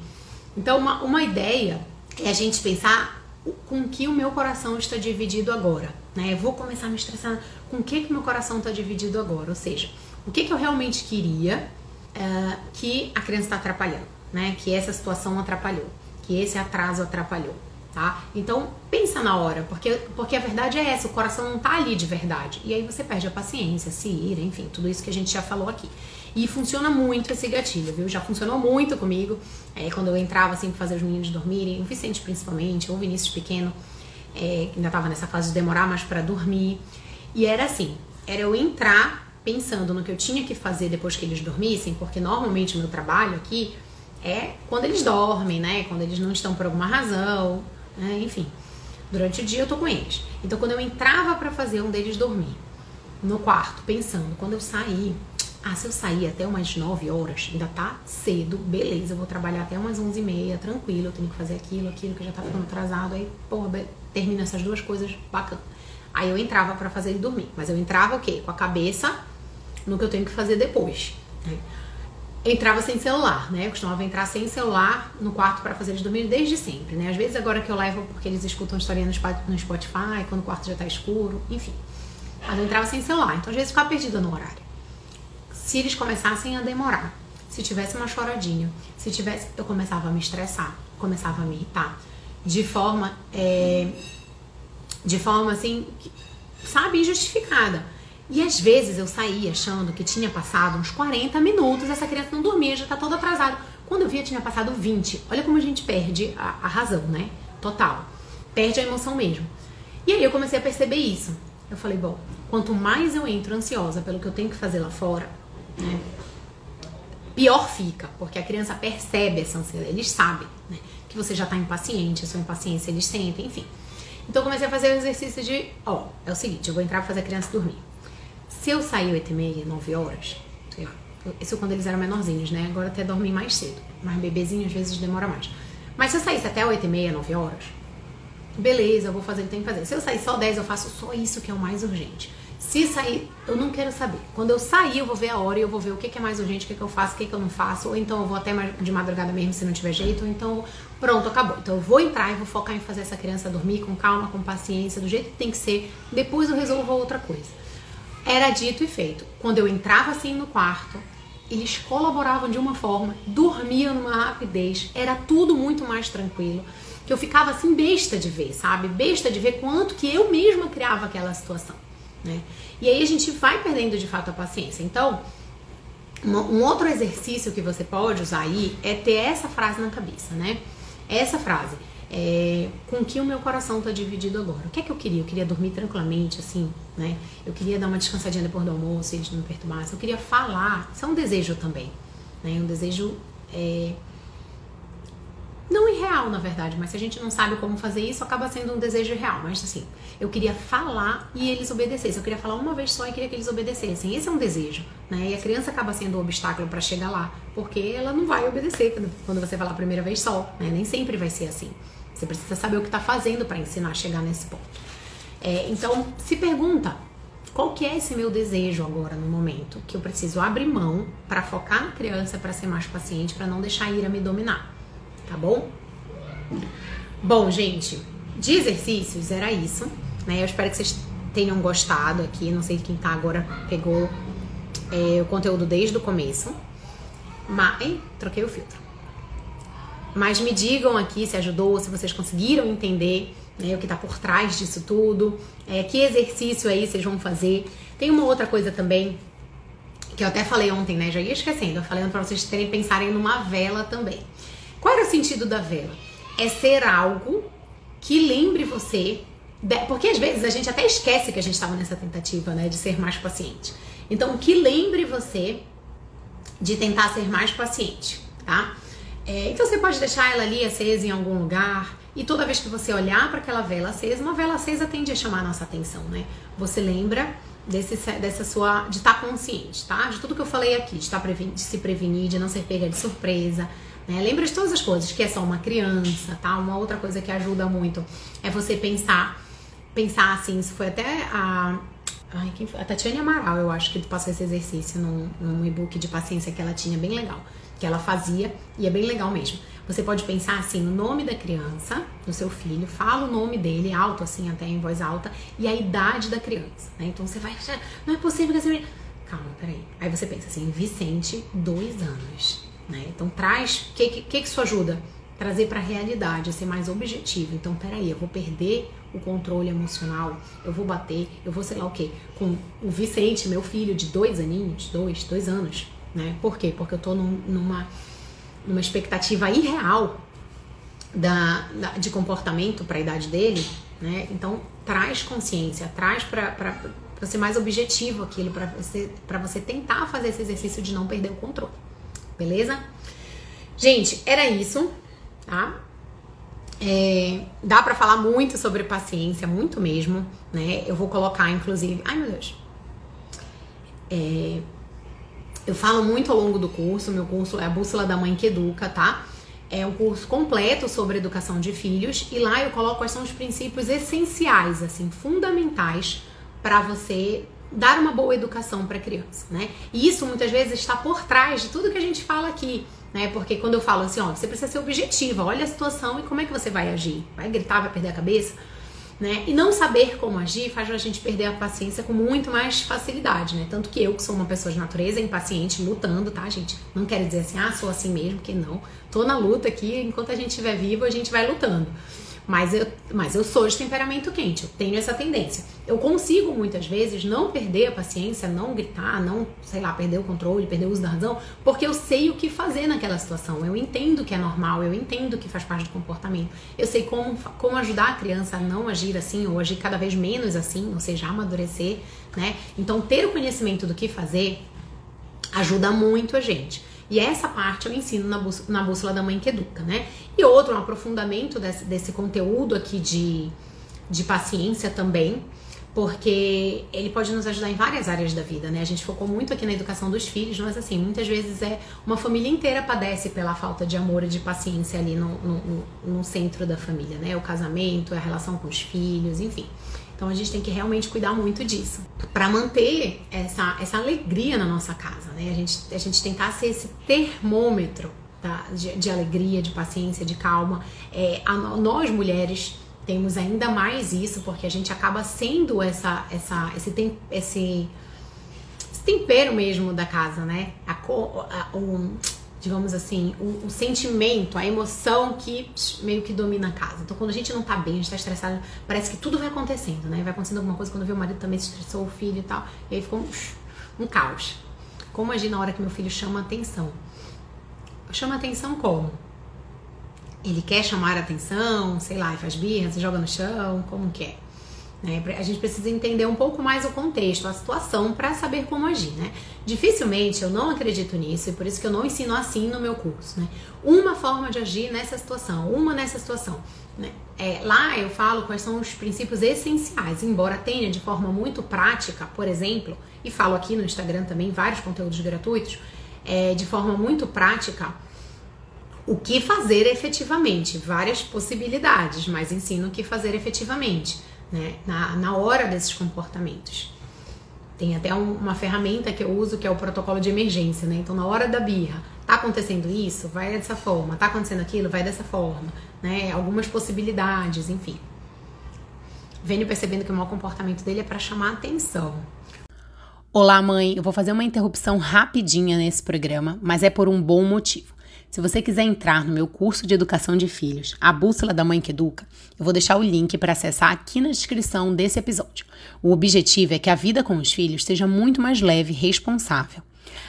Então, uma, uma ideia é a gente pensar com que o meu coração está dividido agora, né? Eu vou começar a me estressar com o que que meu coração está dividido agora, ou seja, o que que eu realmente queria uh, que a criança está atrapalhando, né? Que essa situação atrapalhou, que esse atraso atrapalhou, tá? Então pensa na hora, porque, porque a verdade é essa, o coração não tá ali de verdade. E aí você perde a paciência, se ira, enfim, tudo isso que a gente já falou aqui. E funciona muito esse gatilho, viu? Já funcionou muito comigo. É, quando eu entrava assim pra fazer os meninos dormirem, o Vicente principalmente, ou o Vinícius pequeno, é, ainda tava nessa fase de demorar mais para dormir. E era assim, era eu entrar pensando no que eu tinha que fazer depois que eles dormissem, porque normalmente o meu trabalho aqui é quando eles dormem, né? Quando eles não estão por alguma razão, né? enfim. Durante o dia eu tô com eles. Então quando eu entrava para fazer um deles dormir no quarto, pensando, quando eu sair, ah, se eu sair até umas 9 horas, ainda tá cedo, beleza, eu vou trabalhar até umas 11 e meia, tranquilo, eu tenho que fazer aquilo, aquilo que já tá ficando atrasado, aí, porra, termina essas duas coisas, bacana. Aí eu entrava para fazer ele dormir, mas eu entrava o quê? Com a cabeça no que eu tenho que fazer depois. Né? Entrava sem celular, né? Eu costumava entrar sem celular no quarto para fazer eles dormirem desde sempre, né? Às vezes agora que eu levo porque eles escutam historinha no Spotify, quando o quarto já tá escuro, enfim. Mas eu entrava sem celular, então às vezes ficava perdida no horário. Se eles começassem a demorar, se tivesse uma choradinha, se tivesse, eu começava a me estressar, começava a me irritar, de forma, é, de forma assim, sabe, injustificada. E às vezes eu saía achando que tinha passado uns 40 minutos, essa criança não dormia, já tá toda atrasada. Quando eu via, tinha passado 20. Olha como a gente perde a, a razão, né? Total. Perde a emoção mesmo. E aí eu comecei a perceber isso. Eu falei, bom, quanto mais eu entro ansiosa pelo que eu tenho que fazer lá fora, né? Pior fica, porque a criança percebe essa ansiedade, eles sabem, né? Que você já tá impaciente, a sua impaciência eles sentem, enfim. Então eu comecei a fazer o exercício de, ó, é o seguinte, eu vou entrar pra fazer a criança dormir. Se eu sair 8 e meia, 9 horas, isso quando eles eram menorzinhos, né? Agora até dormem mais cedo. Mas bebezinho às vezes demora mais. Mas se eu saísse até 8 e meia, 9 horas, beleza, eu vou fazer o que tem que fazer. Se eu sair só 10, eu faço só isso que é o mais urgente. Se sair, eu não quero saber. Quando eu sair, eu vou ver a hora e eu vou ver o que é mais urgente, o que, é que eu faço, o que, é que eu não faço. Ou então eu vou até de madrugada mesmo se não tiver jeito. Ou então, pronto, acabou. Então eu vou entrar e vou focar em fazer essa criança dormir com calma, com paciência, do jeito que tem que ser. Depois eu resolvo outra coisa. Era dito e feito. Quando eu entrava assim no quarto, eles colaboravam de uma forma, dormiam numa rapidez, era tudo muito mais tranquilo. Que eu ficava assim besta de ver, sabe? Besta de ver quanto que eu mesma criava aquela situação, né? E aí a gente vai perdendo de fato a paciência. Então, um outro exercício que você pode usar aí é ter essa frase na cabeça, né? Essa frase é, com que o meu coração está dividido agora. O que é que eu queria? Eu queria dormir tranquilamente, assim, né? Eu queria dar uma descansadinha depois do almoço, eles não me perturbassem. Eu queria falar. Isso é um desejo também, né? Um desejo é, não irreal, na verdade, mas se a gente não sabe como fazer isso, acaba sendo um desejo real. Mas assim, eu queria falar e eles obedecessem. Eu queria falar uma vez só e queria que eles obedecessem. Esse é um desejo, né? E a criança acaba sendo um obstáculo para chegar lá, porque ela não vai obedecer quando você falar a primeira vez só, né? Nem sempre vai ser assim. Você precisa saber o que está fazendo para ensinar a chegar nesse ponto. É, então, se pergunta qual que é esse meu desejo agora no momento que eu preciso abrir mão para focar na criança, para ser mais paciente, para não deixar a ira me dominar, tá bom? Bom, gente, de exercícios era isso, né? Eu espero que vocês tenham gostado aqui. Não sei quem tá agora pegou é, o conteúdo desde o começo. Mas, hein? troquei o filtro. Mas me digam aqui se ajudou, se vocês conseguiram entender né, o que está por trás disso tudo, é, que exercício aí vocês vão fazer. Tem uma outra coisa também que eu até falei ontem, né? Já ia esquecendo, eu falei para vocês terem pensarem numa vela também. Qual era o sentido da vela? É ser algo que lembre você, de, porque às vezes a gente até esquece que a gente estava nessa tentativa, né, de ser mais paciente. Então, que lembre você de tentar ser mais paciente, tá? É, então você pode deixar ela ali acesa em algum lugar E toda vez que você olhar para aquela vela acesa, uma vela acesa tende a chamar a nossa atenção, né? Você lembra desse, dessa sua. de estar tá consciente, tá? De tudo que eu falei aqui, de, tá de se prevenir, de não ser pega de surpresa. Né? Lembra de todas as coisas, que é só uma criança, tá? Uma outra coisa que ajuda muito é você pensar, pensar assim, isso foi até a. Ai, quem foi? A Tatiane Amaral, eu acho que passou esse exercício num, num e-book de paciência que ela tinha, bem legal. Que ela fazia, e é bem legal mesmo você pode pensar assim, o nome da criança, do seu filho, fala o nome dele alto, assim, até em voz alta, e a idade da criança, né? Então você vai não é possível que essa. Calma, peraí. Aí você pensa assim, Vicente, dois anos, né? Então traz, o que, que, que isso ajuda? Trazer para a realidade, ser mais objetivo. Então, peraí, eu vou perder o controle emocional, eu vou bater, eu vou sei lá o quê. Com o Vicente, meu filho de dois aninhos, dois, dois anos, né? Por quê? Porque eu tô num, numa numa expectativa irreal da, da de comportamento para a idade dele, né? Então traz consciência, traz para ser mais objetivo aquilo, para você, você tentar fazer esse exercício de não perder o controle. Beleza? Gente, era isso, tá? É, dá para falar muito sobre paciência, muito mesmo, né? Eu vou colocar, inclusive. Ai meu Deus. É, eu falo muito ao longo do curso, meu curso é a Bússola da Mãe que Educa, tá? É um curso completo sobre educação de filhos e lá eu coloco quais são os princípios essenciais, assim, fundamentais para você dar uma boa educação para criança, né? E isso muitas vezes está por trás de tudo que a gente fala aqui, né? Porque quando eu falo assim, ó, você precisa ser objetiva, olha a situação e como é que você vai agir? Vai gritar, vai perder a cabeça? Né? E não saber como agir faz a gente perder a paciência com muito mais facilidade, né? Tanto que eu, que sou uma pessoa de natureza impaciente, lutando, tá, gente? Não quero dizer assim, ah, sou assim mesmo, que não. Tô na luta aqui, enquanto a gente estiver vivo, a gente vai lutando. Mas eu, mas eu sou de temperamento quente, eu tenho essa tendência. Eu consigo muitas vezes não perder a paciência, não gritar, não, sei lá, perder o controle, perder o uso da razão, porque eu sei o que fazer naquela situação. Eu entendo que é normal, eu entendo que faz parte do comportamento. Eu sei como, como ajudar a criança a não agir assim ou agir cada vez menos assim, ou seja, amadurecer, né? Então, ter o conhecimento do que fazer ajuda muito a gente. E essa parte eu ensino na, na bússola da mãe que educa, né? E outro, um aprofundamento desse, desse conteúdo aqui de, de paciência também, porque ele pode nos ajudar em várias áreas da vida, né? A gente focou muito aqui na educação dos filhos, mas assim, muitas vezes é uma família inteira padece pela falta de amor e de paciência ali no, no, no, no centro da família, né? O casamento, a relação com os filhos, enfim. Então a gente tem que realmente cuidar muito disso para manter essa, essa alegria na nossa casa, né? A gente, a gente tentar ser esse termômetro tá? de, de alegria, de paciência, de calma. É, a, nós mulheres temos ainda mais isso porque a gente acaba sendo essa, essa, esse, tem, esse, esse tempero mesmo da casa, né? A, a, um, digamos assim, o, o, sentimento, a emoção que meio que domina a casa. Então, quando a gente não tá bem, a gente tá estressado, parece que tudo vai acontecendo, né? Vai acontecendo alguma coisa quando vê o marido também se estressou, o filho e tal. E aí ficou um, um caos. Como agir na hora que meu filho chama atenção? Chama atenção como? Ele quer chamar atenção, sei lá, faz birra, se joga no chão, como que é? Né? A gente precisa entender um pouco mais o contexto, a situação, para saber como agir. Né? Dificilmente eu não acredito nisso e por isso que eu não ensino assim no meu curso. Né? Uma forma de agir nessa situação, uma nessa situação. Né? É, lá eu falo quais são os princípios essenciais, embora tenha de forma muito prática, por exemplo, e falo aqui no Instagram também vários conteúdos gratuitos, é, de forma muito prática o que fazer efetivamente, várias possibilidades, mas ensino o que fazer efetivamente né, na, na hora desses comportamentos. Tem até um, uma ferramenta que eu uso que é o protocolo de emergência, né? Então, na hora da birra, tá acontecendo isso, vai dessa forma, tá acontecendo aquilo, vai dessa forma, né? Algumas possibilidades, enfim. Venho percebendo que o mau comportamento dele é para chamar atenção. Olá, mãe. Eu vou fazer uma interrupção rapidinha nesse programa, mas é por um bom motivo. Se você quiser entrar no meu curso de educação de filhos, a Bússola da Mãe que Educa, eu vou deixar o link para acessar aqui na descrição desse episódio. O objetivo é que a vida com os filhos seja muito mais leve e responsável.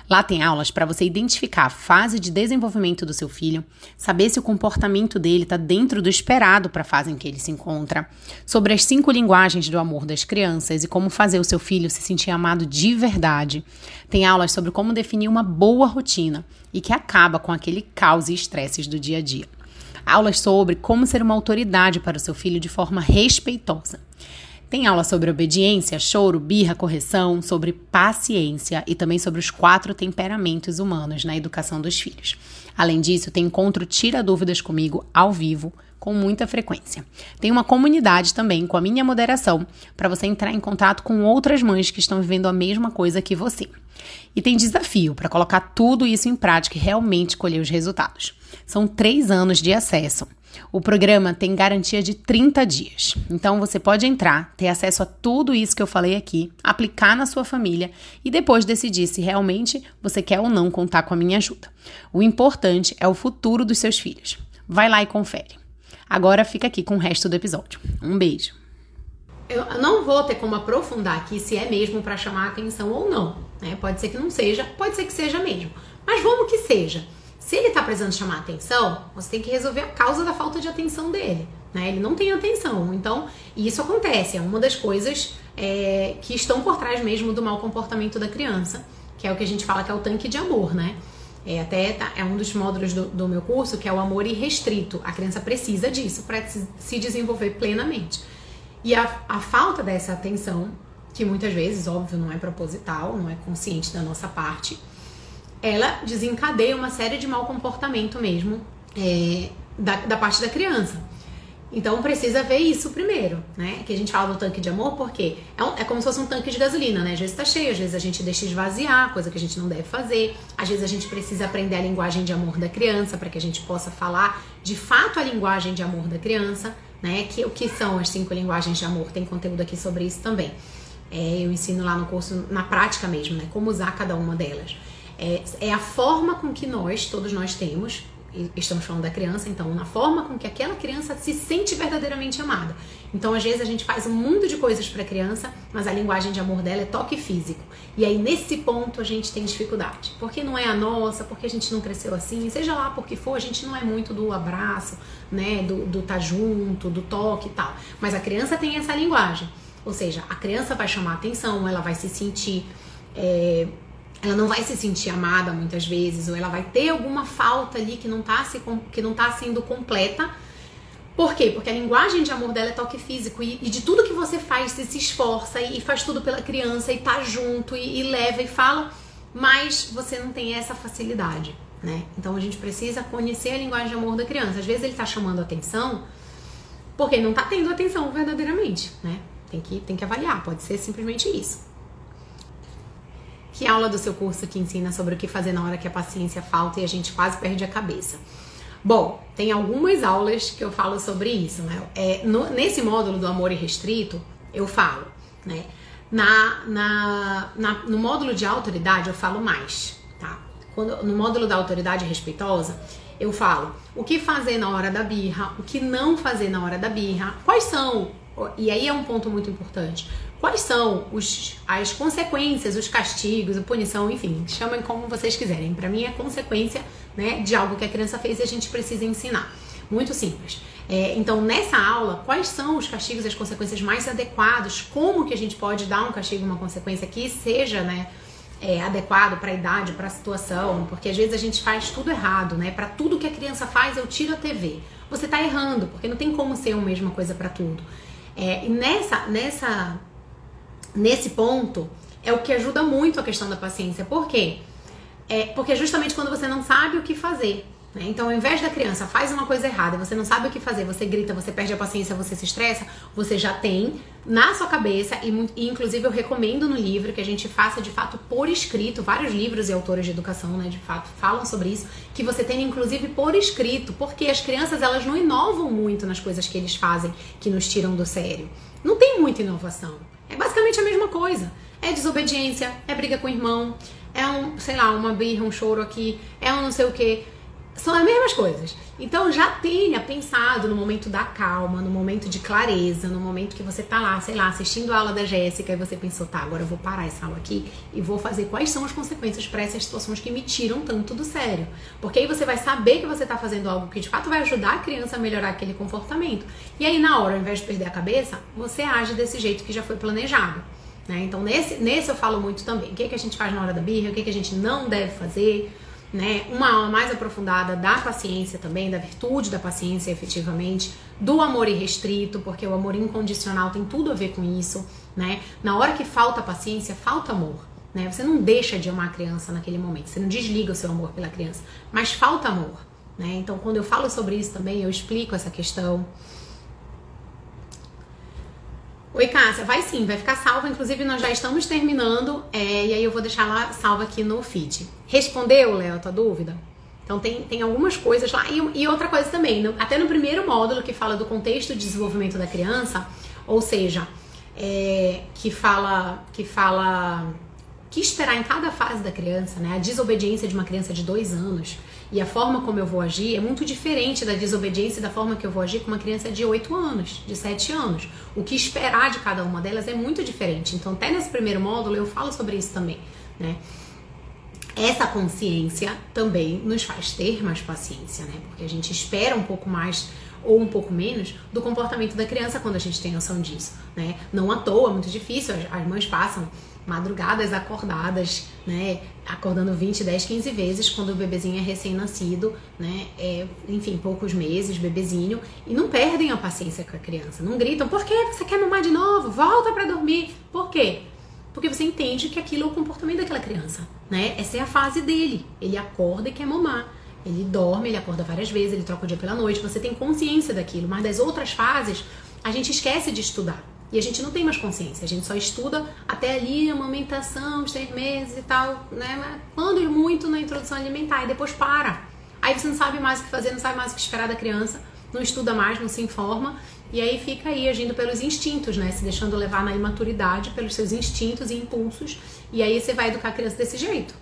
Lá tem aulas para você identificar a fase de desenvolvimento do seu filho, saber se o comportamento dele está dentro do esperado para a fase em que ele se encontra, sobre as cinco linguagens do amor das crianças e como fazer o seu filho se sentir amado de verdade. Tem aulas sobre como definir uma boa rotina e que acaba com aquele caos e estresses do dia a dia. aulas sobre como ser uma autoridade para o seu filho de forma respeitosa. Tem aula sobre obediência, choro, birra, correção, sobre paciência e também sobre os quatro temperamentos humanos na educação dos filhos. Além disso, tem encontro Tira Dúvidas comigo ao vivo com muita frequência. Tem uma comunidade também com a minha moderação para você entrar em contato com outras mães que estão vivendo a mesma coisa que você. E tem desafio para colocar tudo isso em prática e realmente colher os resultados. São três anos de acesso. O programa tem garantia de 30 dias. Então você pode entrar, ter acesso a tudo isso que eu falei aqui, aplicar na sua família e depois decidir se realmente você quer ou não contar com a minha ajuda. O importante é o futuro dos seus filhos. Vai lá e confere. Agora fica aqui com o resto do episódio. Um beijo. Eu não vou ter como aprofundar aqui se é mesmo para chamar a atenção ou não. Né? Pode ser que não seja, pode ser que seja mesmo. Mas vamos que seja. Se ele está precisando chamar atenção, você tem que resolver a causa da falta de atenção dele. Né? Ele não tem atenção. Então, isso acontece. É uma das coisas é, que estão por trás mesmo do mau comportamento da criança, que é o que a gente fala que é o tanque de amor, né? É, até tá, é um dos módulos do, do, meu curso, que é o amor irrestrito. A criança precisa disso para se desenvolver plenamente. E a, a falta dessa atenção, que muitas vezes, óbvio, não é proposital, não é consciente da nossa parte, ela desencadeia uma série de mau comportamento mesmo é, da, da parte da criança. Então precisa ver isso primeiro, né? Que a gente fala do tanque de amor porque é, um, é como se fosse um tanque de gasolina, né? Às vezes tá cheio, às vezes a gente deixa esvaziar, coisa que a gente não deve fazer. Às vezes a gente precisa aprender a linguagem de amor da criança para que a gente possa falar de fato a linguagem de amor da criança, né? Que o que são as cinco linguagens de amor? Tem conteúdo aqui sobre isso também. É, eu ensino lá no curso na prática mesmo, né? Como usar cada uma delas. É, é a forma com que nós, todos nós temos, estamos falando da criança, então, na forma com que aquela criança se sente verdadeiramente amada. Então, às vezes, a gente faz um mundo de coisas para a criança, mas a linguagem de amor dela é toque físico. E aí, nesse ponto, a gente tem dificuldade. Porque não é a nossa, porque a gente não cresceu assim, seja lá por que for, a gente não é muito do abraço, né, do, do tá junto, do toque e tal. Mas a criança tem essa linguagem. Ou seja, a criança vai chamar atenção, ela vai se sentir. É, ela não vai se sentir amada muitas vezes, ou ela vai ter alguma falta ali que não está se, que não tá sendo completa. Por quê? Porque a linguagem de amor dela é toque físico e, e de tudo que você faz, você se esforça e, e faz tudo pela criança e tá junto e, e leva e fala, mas você não tem essa facilidade, né? Então a gente precisa conhecer a linguagem de amor da criança. Às vezes ele tá chamando atenção porque não tá tendo atenção verdadeiramente, né? Tem que, tem que avaliar, pode ser simplesmente isso. Que aula do seu curso que ensina sobre o que fazer na hora que a paciência falta e a gente quase perde a cabeça? Bom, tem algumas aulas que eu falo sobre isso, né? É, no, nesse módulo do amor irrestrito, eu falo, né? Na, na, na, no módulo de autoridade, eu falo mais, tá? Quando, no módulo da autoridade respeitosa, eu falo o que fazer na hora da birra, o que não fazer na hora da birra, quais são, e aí é um ponto muito importante, quais são os, as consequências, os castigos, a punição, enfim, chamem como vocês quiserem. Para mim é consequência né, de algo que a criança fez e a gente precisa ensinar. Muito simples. É, então, nessa aula, quais são os castigos e as consequências mais adequados? Como que a gente pode dar um castigo, uma consequência que seja, né? É, adequado para a idade, para a situação, porque às vezes a gente faz tudo errado, né? Para tudo que a criança faz, eu tiro a TV. Você está errando, porque não tem como ser a mesma coisa para tudo. É, e nessa, nessa nesse ponto é o que ajuda muito a questão da paciência. Por quê? É porque justamente quando você não sabe o que fazer. Né? Então, ao invés da criança faz uma coisa errada, você não sabe o que fazer, você grita, você perde a paciência, você se estressa, você já tem na sua cabeça, e, e inclusive eu recomendo no livro que a gente faça de fato por escrito, vários livros e autores de educação, né, de fato, falam sobre isso, que você tenha inclusive por escrito, porque as crianças elas não inovam muito nas coisas que eles fazem que nos tiram do sério. Não tem muita inovação. É basicamente a mesma coisa. É desobediência, é briga com o irmão, é um, sei lá, uma birra, um choro aqui, é um não sei o que. São as mesmas coisas. Então já tenha pensado no momento da calma, no momento de clareza, no momento que você tá lá, sei lá, assistindo a aula da Jéssica e você pensou, tá, agora eu vou parar essa aula aqui e vou fazer quais são as consequências para essas situações que me tiram tanto do sério. Porque aí você vai saber que você tá fazendo algo que de fato vai ajudar a criança a melhorar aquele comportamento. E aí na hora, ao invés de perder a cabeça, você age desse jeito que já foi planejado. Né? Então nesse, nesse eu falo muito também. O que, é que a gente faz na hora da birra, o que, é que a gente não deve fazer né, uma aula mais aprofundada da paciência também, da virtude da paciência efetivamente, do amor irrestrito, porque o amor incondicional tem tudo a ver com isso, né? Na hora que falta paciência, falta amor, né? Você não deixa de amar a criança naquele momento, você não desliga o seu amor pela criança, mas falta amor, né? Então, quando eu falo sobre isso também, eu explico essa questão. Oi, Cássia, vai sim, vai ficar salva. Inclusive, nós já estamos terminando, é, e aí eu vou deixar lá salva aqui no feed. Respondeu, Léo, a tua dúvida? Então, tem, tem algumas coisas lá. E, e outra coisa também, no, até no primeiro módulo que fala do contexto de desenvolvimento da criança, ou seja, é, que fala que fala que esperar em cada fase da criança, né? A desobediência de uma criança de dois anos e a forma como eu vou agir é muito diferente da desobediência e da forma que eu vou agir com uma criança de 8 anos, de 7 anos. O que esperar de cada uma delas é muito diferente. Então, até nesse primeiro módulo eu falo sobre isso também, né? Essa consciência também nos faz ter mais paciência, né? Porque a gente espera um pouco mais ou um pouco menos do comportamento da criança quando a gente tem noção disso, né? Não à toa, é muito difícil, as mães passam madrugadas acordadas, né? Acordando 20, 10, 15 vezes quando o bebezinho é recém-nascido, né? É, enfim, poucos meses, bebezinho, e não perdem a paciência com a criança. Não gritam, por que você quer mamar de novo? Volta para dormir. Por quê? Porque você entende que aquilo é o comportamento daquela criança, né? Essa é a fase dele. Ele acorda e quer mamar. Ele dorme, ele acorda várias vezes, ele troca o dia pela noite, você tem consciência daquilo, mas das outras fases a gente esquece de estudar. E a gente não tem mais consciência, a gente só estuda até ali a amamentação, os três meses e tal, né? Quando muito na introdução alimentar e depois para. Aí você não sabe mais o que fazer, não sabe mais o que esperar da criança, não estuda mais, não se informa, e aí fica aí agindo pelos instintos, né? Se deixando levar na imaturidade pelos seus instintos e impulsos, e aí você vai educar a criança desse jeito.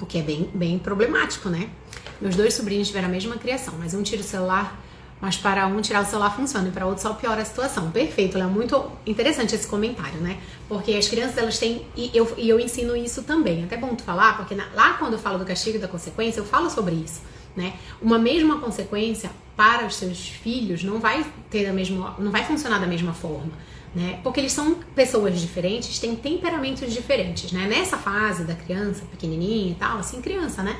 O que é bem, bem problemático, né? Meus dois sobrinhos tiveram a mesma criação, mas um tira o celular mas para um tirar o celular funciona e para outro só piora a situação. Perfeito, é muito interessante esse comentário, né? Porque as crianças elas têm e eu, e eu ensino isso também. Até bom tu falar, porque na, lá quando eu falo do castigo e da consequência, eu falo sobre isso, né? Uma mesma consequência para os seus filhos não vai ter a mesma, não vai funcionar da mesma forma, né? Porque eles são pessoas diferentes, têm temperamentos diferentes, né? Nessa fase da criança pequenininha e tal, assim, criança, né?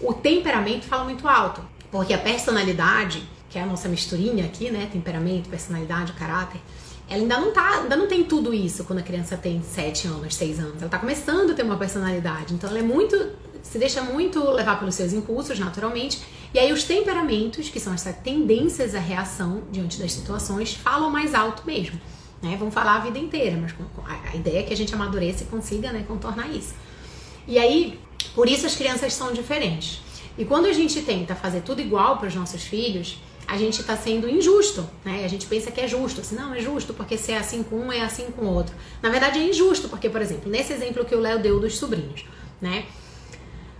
O temperamento fala muito alto, porque a personalidade que é a nossa misturinha aqui, né? Temperamento, personalidade, caráter. Ela ainda não tá, ainda não tem tudo isso quando a criança tem 7 anos, 6 anos. Ela tá começando a ter uma personalidade. Então ela é muito. se deixa muito levar pelos seus impulsos, naturalmente. E aí os temperamentos, que são essas tendências à reação diante das situações, falam mais alto mesmo. Né? Vão falar a vida inteira, mas a ideia é que a gente amadureça e consiga né, contornar isso. E aí, por isso as crianças são diferentes. E quando a gente tenta fazer tudo igual para os nossos filhos, a gente está sendo injusto, né? A gente pensa que é justo, assim, não, é justo porque se é assim com um, é assim com o outro. Na verdade é injusto, porque, por exemplo, nesse exemplo que o Léo deu dos sobrinhos, né?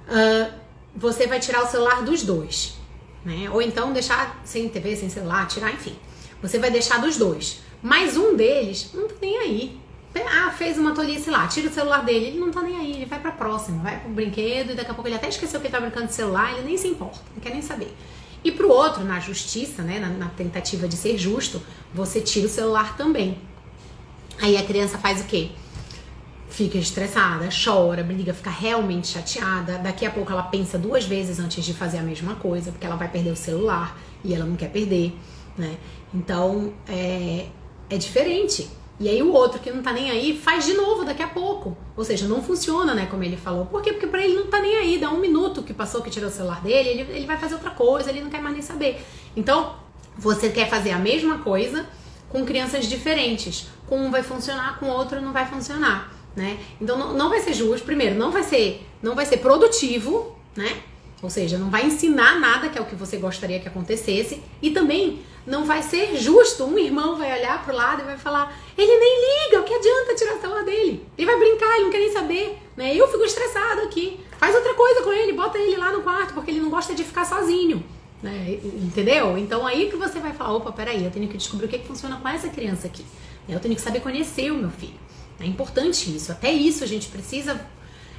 Uh, você vai tirar o celular dos dois, né? Ou então deixar sem TV, sem celular, tirar, enfim. Você vai deixar dos dois. Mas um deles não tá nem aí. Ah, fez uma tolice lá, tira o celular dele, ele não tá nem aí, ele vai pra próxima, vai pro brinquedo e daqui a pouco ele até esqueceu que ele tá brincando de celular, ele nem se importa, não quer nem saber. E para o outro, na justiça, né, na, na, tentativa de ser justo, você tira o celular também. Aí a criança faz o quê? Fica estressada, chora, briga, fica realmente chateada. Daqui a pouco ela pensa duas vezes antes de fazer a mesma coisa, porque ela vai perder o celular e ela não quer perder, né? Então é, é diferente. E aí o outro que não tá nem aí faz de novo daqui a pouco. Ou seja, não funciona, né, como ele falou. Por quê? Porque pra ele não tá nem aí, dá um minuto que passou que tirou o celular dele, ele, ele vai fazer outra coisa, ele não quer mais nem saber. Então, você quer fazer a mesma coisa com crianças diferentes. Com um vai funcionar, com o outro não vai funcionar, né? Então não, não vai ser justo. Primeiro, não vai ser, não vai ser produtivo, né? Ou seja, não vai ensinar nada que é o que você gostaria que acontecesse e também não vai ser justo. Um irmão vai olhar pro lado e vai falar: ele nem liga, o que adianta tirar o celular dele? Ele vai brincar, ele não quer nem saber. Né? Eu fico estressado aqui. Faz outra coisa com ele, bota ele lá no quarto, porque ele não gosta de ficar sozinho. Né? Entendeu? Então aí que você vai falar: opa, peraí, eu tenho que descobrir o que, que funciona com essa criança aqui. Eu tenho que saber conhecer o meu filho. É importante isso. Até isso a gente precisa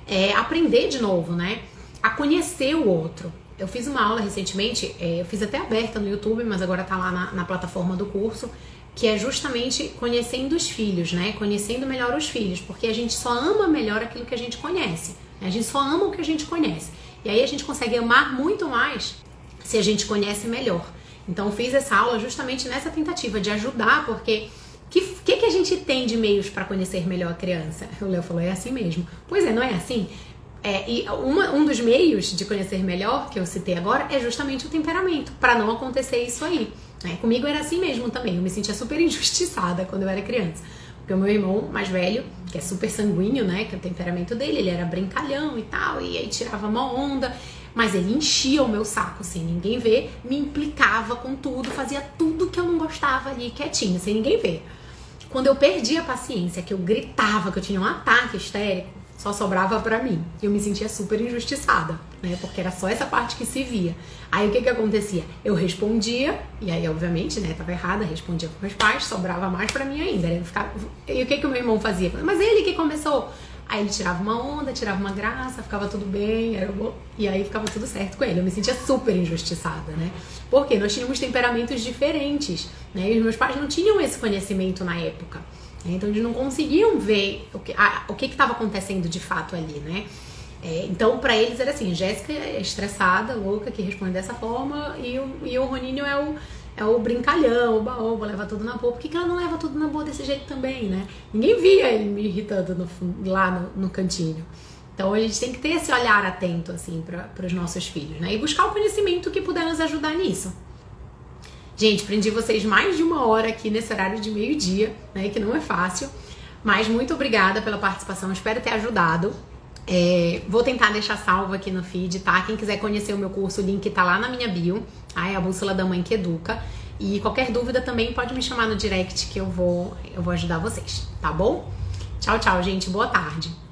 é, aprender de novo, né? A conhecer o outro. Eu fiz uma aula recentemente, é, eu fiz até aberta no YouTube, mas agora tá lá na, na plataforma do curso, que é justamente conhecendo os filhos, né? Conhecendo melhor os filhos, porque a gente só ama melhor aquilo que a gente conhece. Né? A gente só ama o que a gente conhece. E aí a gente consegue amar muito mais se a gente conhece melhor. Então fiz essa aula justamente nessa tentativa de ajudar, porque que, que, que a gente tem de meios para conhecer melhor a criança? O Léo falou, é assim mesmo. Pois é, não é assim? É, e uma, um dos meios de conhecer melhor, que eu citei agora, é justamente o temperamento, para não acontecer isso aí. É, comigo era assim mesmo também, eu me sentia super injustiçada quando eu era criança. Porque o meu irmão mais velho, que é super sanguíneo, né, que é o temperamento dele, ele era brincalhão e tal, e aí tirava uma onda, mas ele enchia o meu saco, sem ninguém ver, me implicava com tudo, fazia tudo que eu não gostava ali quietinho, sem ninguém ver. Quando eu perdi a paciência, que eu gritava, que eu tinha um ataque histérico, só sobrava para mim. Eu me sentia super injustiçada, né? Porque era só essa parte que se via. Aí o que que acontecia? Eu respondia, e aí obviamente, né, tava errada, respondia com meus pais, sobrava mais para mim ainda. E o que que o meu irmão fazia? Mas ele que começou. Aí ele tirava uma onda, tirava uma graça, ficava tudo bem, era bom, e aí ficava tudo certo com ele. Eu me sentia super injustiçada, né? Porque nós tínhamos temperamentos diferentes, né? E os meus pais não tinham esse conhecimento na época. Né? Então eles não conseguiam ver o que a, o que estava acontecendo de fato ali, né? É, então, para eles era assim: Jéssica é estressada, louca, que responde dessa forma, e o, e o Roninho é o é o brincalhão, o baoba, leva tudo na boa. Por que, que ela não leva tudo na boa desse jeito também, né? Ninguém via ele me irritando no, lá no, no, cantinho. Então a gente tem que ter esse olhar atento, assim, para os nossos filhos, né? E buscar o conhecimento que puder nos ajudar nisso. Gente, prendi vocês mais de uma hora aqui nesse horário de meio-dia, né? Que não é fácil. Mas muito obrigada pela participação, espero ter ajudado. É, vou tentar deixar salvo aqui no feed, tá? Quem quiser conhecer o meu curso, o link tá lá na minha bio. Tá? É a bússola da mãe que educa. E qualquer dúvida também pode me chamar no direct que eu vou, eu vou ajudar vocês, tá bom? Tchau, tchau, gente. Boa tarde.